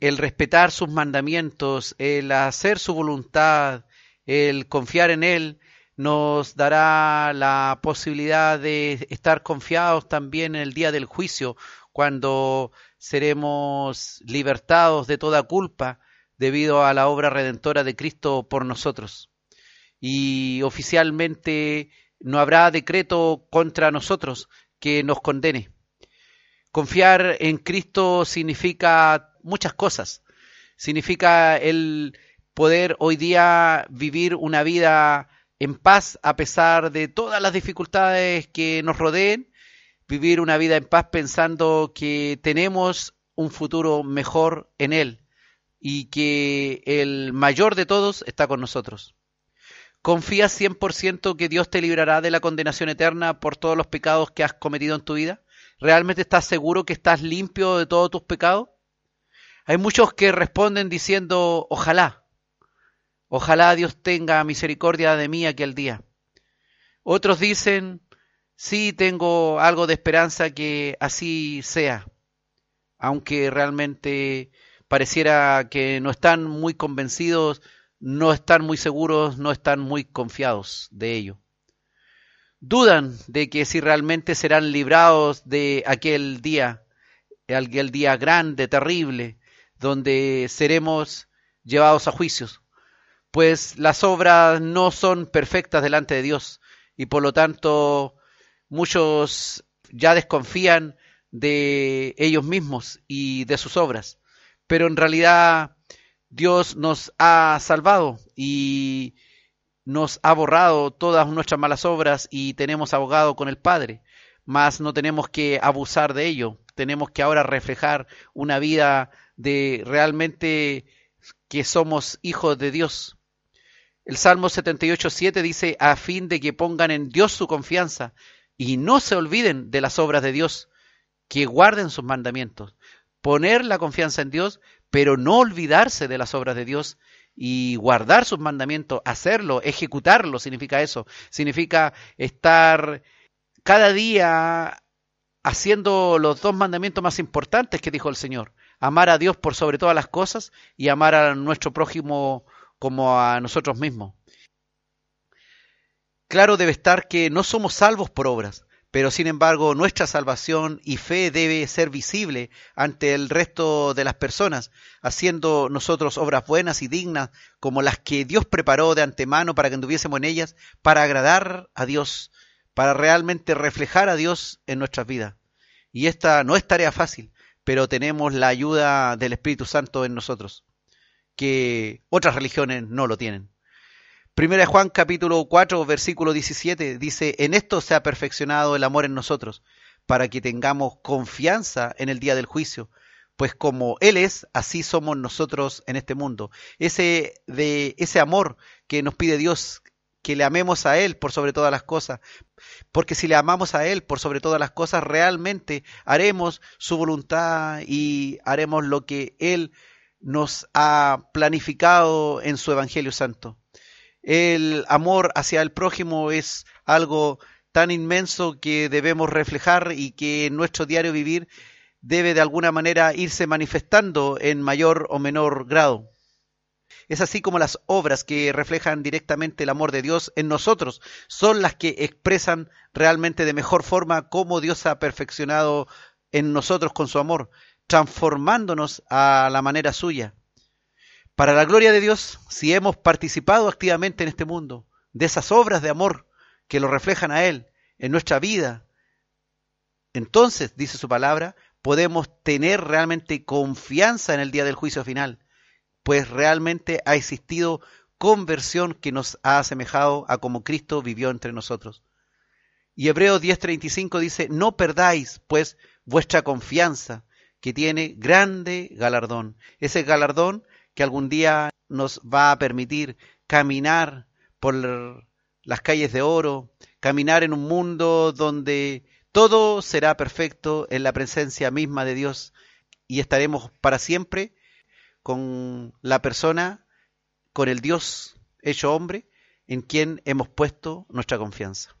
El respetar sus mandamientos, el hacer su voluntad, el confiar en Él, nos dará la posibilidad de estar confiados también en el día del juicio, cuando seremos libertados de toda culpa debido a la obra redentora de Cristo por nosotros. Y oficialmente no habrá decreto contra nosotros que nos condene. Confiar en Cristo significa muchas cosas. Significa el poder hoy día vivir una vida en paz a pesar de todas las dificultades que nos rodeen, vivir una vida en paz pensando que tenemos un futuro mejor en Él y que el mayor de todos está con nosotros. ¿Confías 100% que Dios te librará de la condenación eterna por todos los pecados que has cometido en tu vida? ¿Realmente estás seguro que estás limpio de todos tus pecados? Hay muchos que responden diciendo, ojalá, ojalá Dios tenga misericordia de mí aquel día. Otros dicen, sí tengo algo de esperanza que así sea, aunque realmente pareciera que no están muy convencidos, no están muy seguros, no están muy confiados de ello. Dudan de que si realmente serán librados de aquel día, aquel día grande, terrible, donde seremos llevados a juicios, pues las obras no son perfectas delante de Dios y por lo tanto muchos ya desconfían de ellos mismos y de sus obras pero en realidad Dios nos ha salvado y nos ha borrado todas nuestras malas obras y tenemos abogado con el Padre, mas no tenemos que abusar de ello, tenemos que ahora reflejar una vida de realmente que somos hijos de Dios. El Salmo 78.7 dice, a fin de que pongan en Dios su confianza y no se olviden de las obras de Dios, que guarden sus mandamientos poner la confianza en Dios, pero no olvidarse de las obras de Dios y guardar sus mandamientos, hacerlo, ejecutarlo, significa eso. Significa estar cada día haciendo los dos mandamientos más importantes que dijo el Señor. Amar a Dios por sobre todas las cosas y amar a nuestro prójimo como a nosotros mismos. Claro debe estar que no somos salvos por obras, pero sin embargo nuestra salvación y fe debe ser visible ante el resto de las personas, haciendo nosotros obras buenas y dignas como las que Dios preparó de antemano para que anduviésemos en ellas, para agradar a Dios, para realmente reflejar a Dios en nuestras vidas. Y esta no es tarea fácil, pero tenemos la ayuda del Espíritu Santo en nosotros, que otras religiones no lo tienen. Primera Juan capítulo 4 versículo 17 dice, en esto se ha perfeccionado el amor en nosotros, para que tengamos confianza en el día del juicio, pues como Él es, así somos nosotros en este mundo. Ese, de, ese amor que nos pide Dios, que le amemos a Él por sobre todas las cosas, porque si le amamos a Él por sobre todas las cosas, realmente haremos su voluntad y haremos lo que Él nos ha planificado en su Evangelio Santo. El amor hacia el prójimo es algo tan inmenso que debemos reflejar y que en nuestro diario vivir debe de alguna manera irse manifestando en mayor o menor grado. Es así como las obras que reflejan directamente el amor de Dios en nosotros son las que expresan realmente de mejor forma cómo Dios ha perfeccionado en nosotros con su amor, transformándonos a la manera suya. Para la gloria de Dios, si hemos participado activamente en este mundo, de esas obras de amor que lo reflejan a Él en nuestra vida, entonces, dice su palabra, podemos tener realmente confianza en el día del juicio final, pues realmente ha existido conversión que nos ha asemejado a como Cristo vivió entre nosotros. Y Hebreos 10:35 dice, no perdáis pues vuestra confianza, que tiene grande galardón. Ese galardón que algún día nos va a permitir caminar por las calles de oro, caminar en un mundo donde todo será perfecto en la presencia misma de Dios, y estaremos para siempre con la persona, con el Dios hecho hombre, en quien hemos puesto nuestra confianza.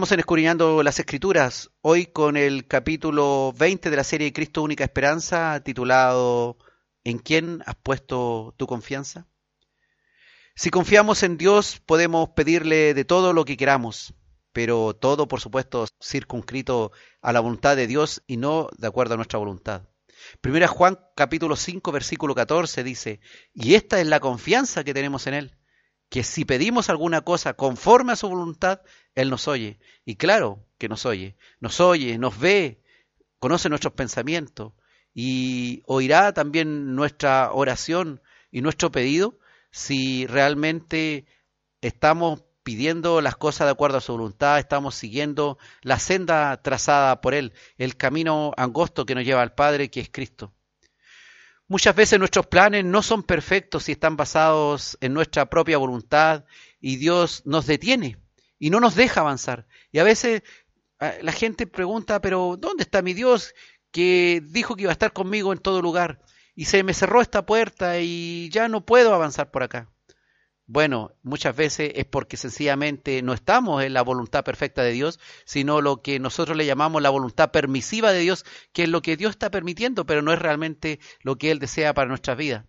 Estamos en las Escrituras, hoy con el capítulo 20 de la serie Cristo Única Esperanza, titulado ¿En quién has puesto tu confianza? Si confiamos en Dios, podemos pedirle de todo lo que queramos, pero todo, por supuesto, circunscrito a la voluntad de Dios y no de acuerdo a nuestra voluntad. Primera Juan capítulo 5 versículo 14 dice, y esta es la confianza que tenemos en Él, que si pedimos alguna cosa conforme a su voluntad, Él nos oye. Y claro que nos oye, nos oye, nos ve, conoce nuestros pensamientos y oirá también nuestra oración y nuestro pedido si realmente estamos pidiendo las cosas de acuerdo a su voluntad, estamos siguiendo la senda trazada por Él, el camino angosto que nos lleva al Padre, que es Cristo. Muchas veces nuestros planes no son perfectos y están basados en nuestra propia voluntad y Dios nos detiene y no nos deja avanzar. Y a veces ah, la gente pregunta, pero ¿dónde está mi Dios que dijo que iba a estar conmigo en todo lugar? Y se me cerró esta puerta y ya no puedo avanzar por acá. Bueno, muchas veces es porque sencillamente no estamos en la voluntad perfecta de Dios, sino lo que nosotros le llamamos la voluntad permisiva de Dios, que es lo que Dios está permitiendo, pero no es realmente lo que Él desea para nuestra vida.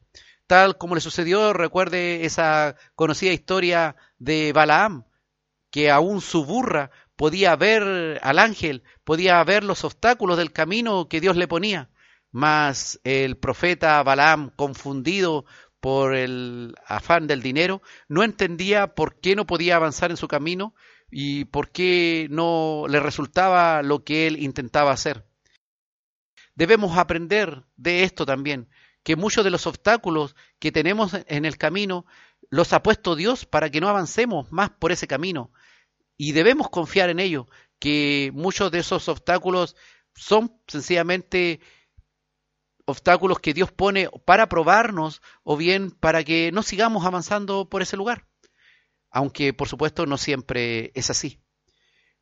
Tal como le sucedió, recuerde esa conocida historia de Balaam, que aún su burra podía ver al ángel, podía ver los obstáculos del camino que Dios le ponía. Mas el profeta Balaam, confundido por el afán del dinero, no entendía por qué no podía avanzar en su camino y por qué no le resultaba lo que él intentaba hacer. Debemos aprender de esto también, que muchos de los obstáculos que tenemos en el camino los ha puesto Dios para que no avancemos más por ese camino. Y debemos confiar en ello, que muchos de esos obstáculos son sencillamente obstáculos que Dios pone para probarnos o bien para que no sigamos avanzando por ese lugar. Aunque por supuesto no siempre es así.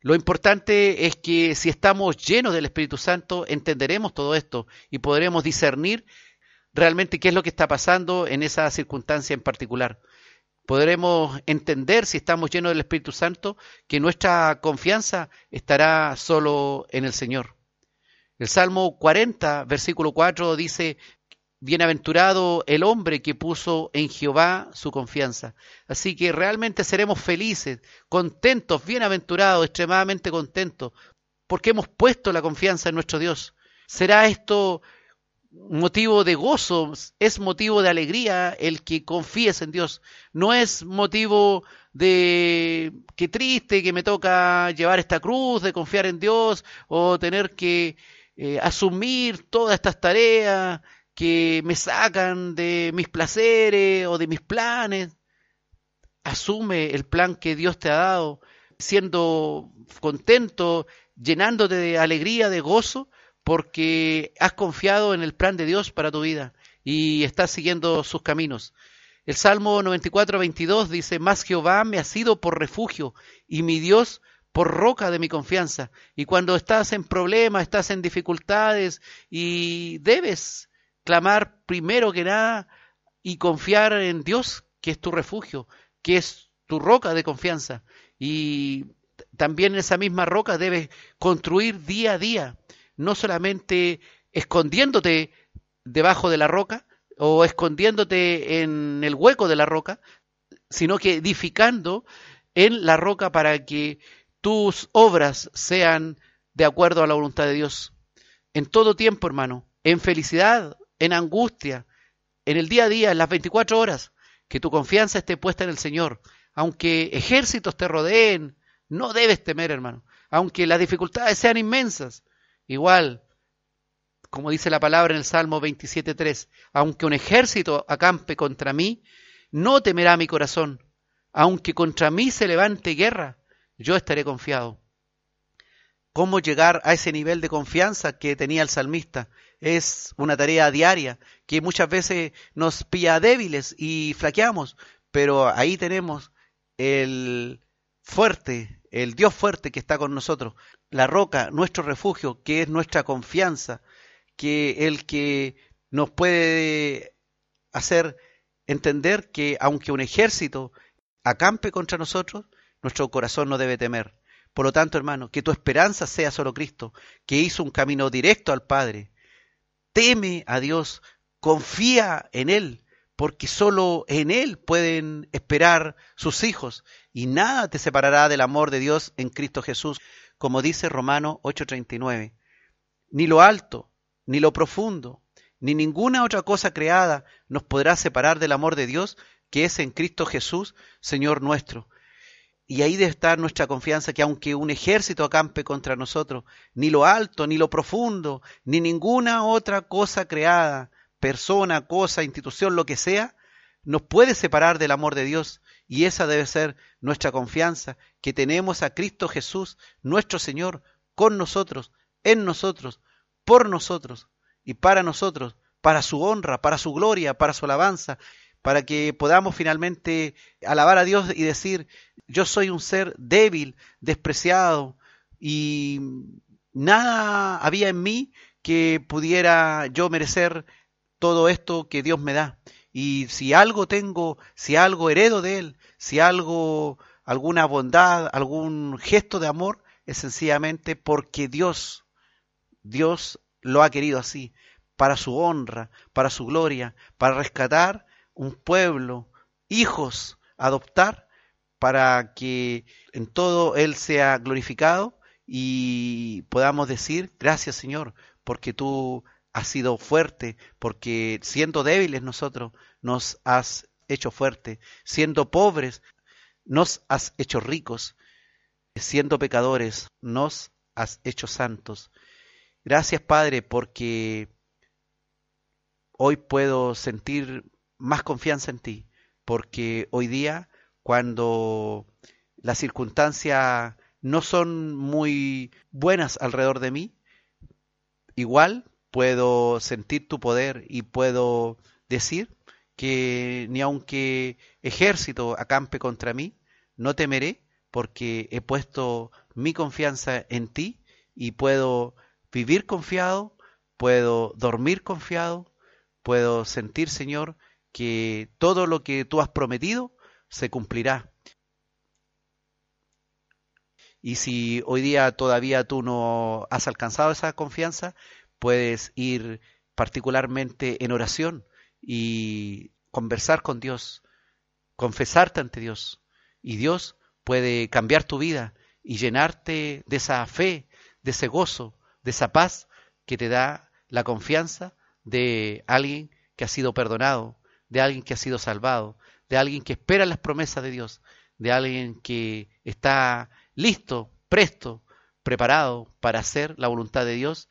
Lo importante es que si estamos llenos del Espíritu Santo, entenderemos todo esto y podremos discernir realmente qué es lo que está pasando en esa circunstancia en particular. Podremos entender, si estamos llenos del Espíritu Santo, que nuestra confianza estará solo en el Señor. El Salmo 40, versículo 4 dice, Bienaventurado el hombre que puso en Jehová su confianza. Así que realmente seremos felices, contentos, bienaventurados, extremadamente contentos, porque hemos puesto la confianza en nuestro Dios. ¿Será esto motivo de gozo? ¿Es motivo de alegría el que confíes en Dios? No es motivo de qué triste que me toca llevar esta cruz, de confiar en Dios o tener que eh, asumir todas estas tareas que me sacan de mis placeres o de mis planes. Asume el plan que Dios te ha dado, siendo contento, llenándote de alegría, de gozo, porque has confiado en el plan de Dios para tu vida y estás siguiendo sus caminos. El Salmo 94, 22 dice, Más Jehová me ha sido por refugio y mi Dios por roca de mi confianza. Y cuando estás en problemas, estás en dificultades y debes clamar primero que nada y confiar en Dios, que es tu refugio, que es tu roca de confianza. Y también esa misma roca debes construir día a día, no solamente escondiéndote debajo de la roca o escondiéndote en el hueco de la roca, sino que edificando en la roca para que tus obras sean de acuerdo a la voluntad de Dios. En todo tiempo, hermano, en felicidad, en angustia, en el día a día, en las 24 horas, que tu confianza esté puesta en el Señor. Aunque ejércitos te rodeen, no debes temer, hermano. Aunque las dificultades sean inmensas, igual, como dice la palabra en el Salmo 27.3, aunque un ejército acampe contra mí, no temerá mi corazón. Aunque contra mí se levante guerra, yo estaré confiado. ¿Cómo llegar a ese nivel de confianza que tenía el salmista? Es una tarea diaria que muchas veces nos pilla débiles y flaqueamos, pero ahí tenemos el fuerte, el Dios fuerte que está con nosotros, la roca, nuestro refugio, que es nuestra confianza, que el que nos puede hacer entender que aunque un ejército acampe contra nosotros, nuestro corazón no debe temer, Por lo tanto, hermano, que tu esperanza sea solo Cristo, que hizo un camino directo al Padre. Teme a Dios, confía en Él, porque solo en Él pueden esperar sus hijos, y nada te separará del amor de Dios en Cristo Jesús, como dice Romano 8:39. Ni lo alto, ni lo profundo, ni ninguna otra cosa creada nos podrá separar del amor de Dios que es en Cristo Jesús, Señor nuestro. Y ahí debe estar nuestra confianza que aunque un ejército acampe contra nosotros, ni lo alto, ni lo profundo, ni ninguna otra cosa creada, persona, cosa, institución, lo que sea, nos puede separar del amor de Dios. Y esa debe ser nuestra confianza, que tenemos a Cristo Jesús, nuestro Señor, con nosotros, en nosotros, por nosotros y para nosotros, para su honra, para su gloria, para su alabanza, para que podamos finalmente alabar a Dios y decir, yo soy un ser débil, despreciado, y nada había en mí que pudiera yo merecer todo esto que Dios me da. Y si algo tengo, si algo heredo de Él, si algo, alguna bondad, algún gesto de amor, es sencillamente porque Dios, Dios lo ha querido así, para su honra, para su gloria, para rescatar un pueblo, hijos, adoptar, para que en todo Él sea glorificado y podamos decir, gracias Señor, porque tú has sido fuerte, porque siendo débiles nosotros nos has hecho fuerte, siendo pobres nos has hecho ricos, siendo pecadores nos has hecho santos. Gracias Padre porque hoy puedo sentir más confianza en ti, porque hoy día, cuando las circunstancias no son muy buenas alrededor de mí, igual puedo sentir tu poder y puedo decir que ni aunque ejército acampe contra mí, no temeré porque he puesto mi confianza en ti y puedo vivir confiado, puedo dormir confiado, puedo sentir, Señor, que todo lo que tú has prometido se cumplirá. Y si hoy día todavía tú no has alcanzado esa confianza, puedes ir particularmente en oración y conversar con Dios, confesarte ante Dios. Y Dios puede cambiar tu vida y llenarte de esa fe, de ese gozo, de esa paz que te da la confianza de alguien que ha sido perdonado, de alguien que ha sido salvado, de alguien que espera las promesas de Dios, de alguien que está listo, presto, preparado para hacer la voluntad de Dios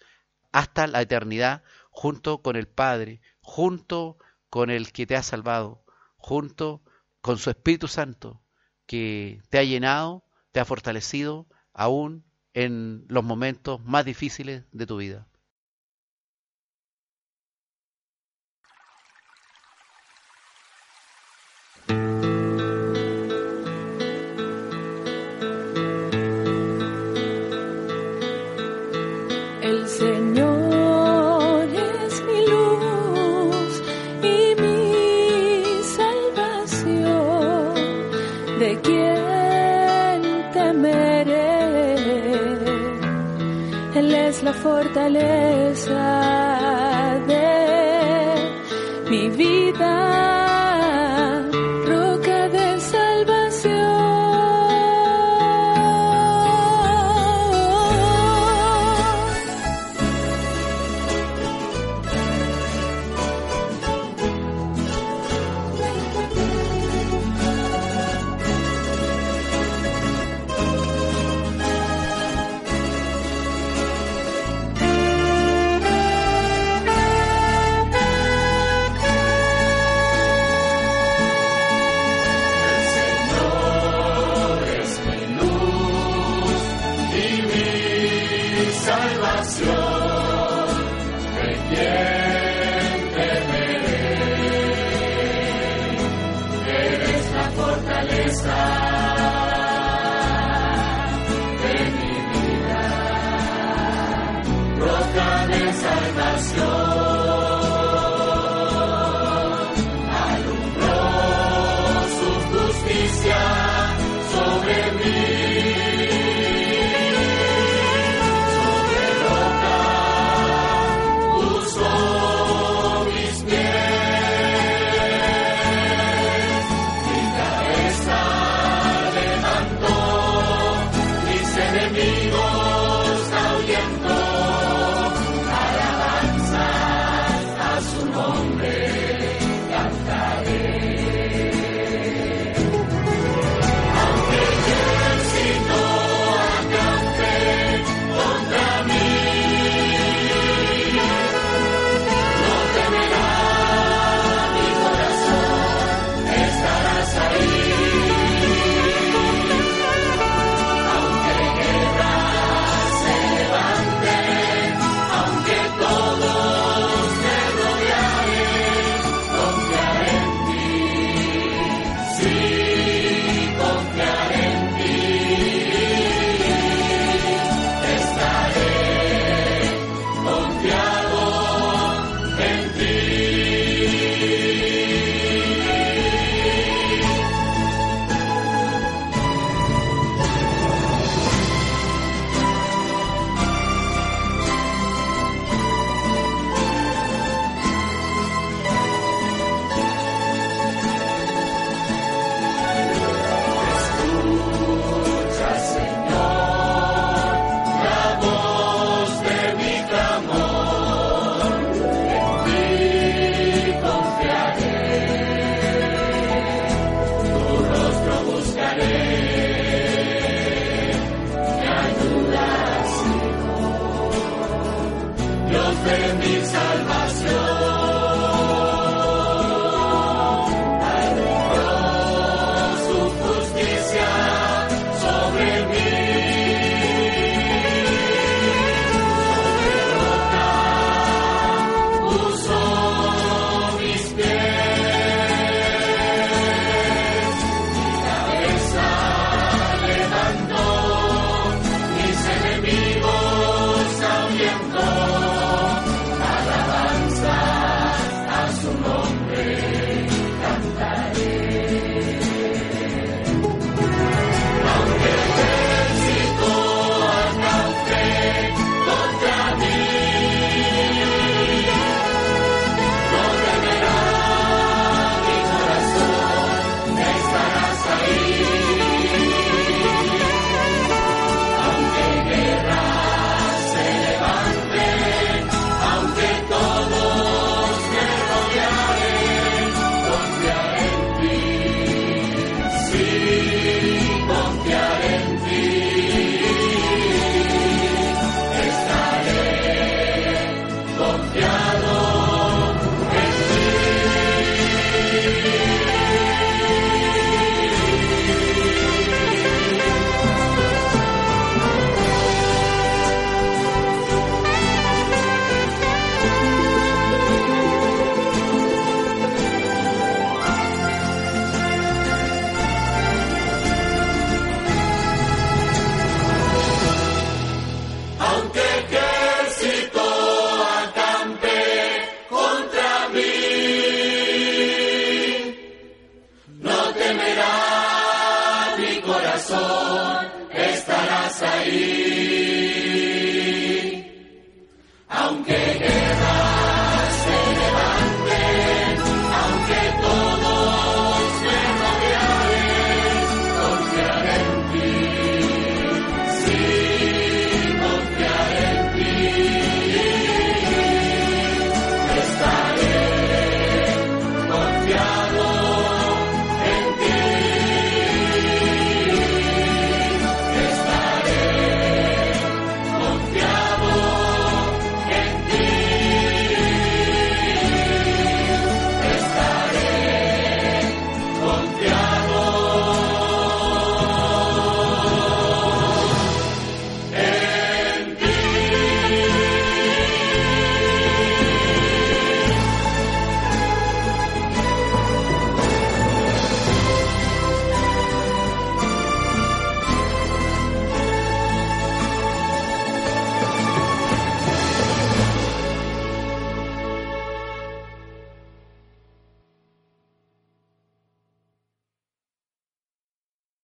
hasta la eternidad junto con el Padre, junto con el que te ha salvado, junto con su Espíritu Santo que te ha llenado, te ha fortalecido aún en los momentos más difíciles de tu vida. La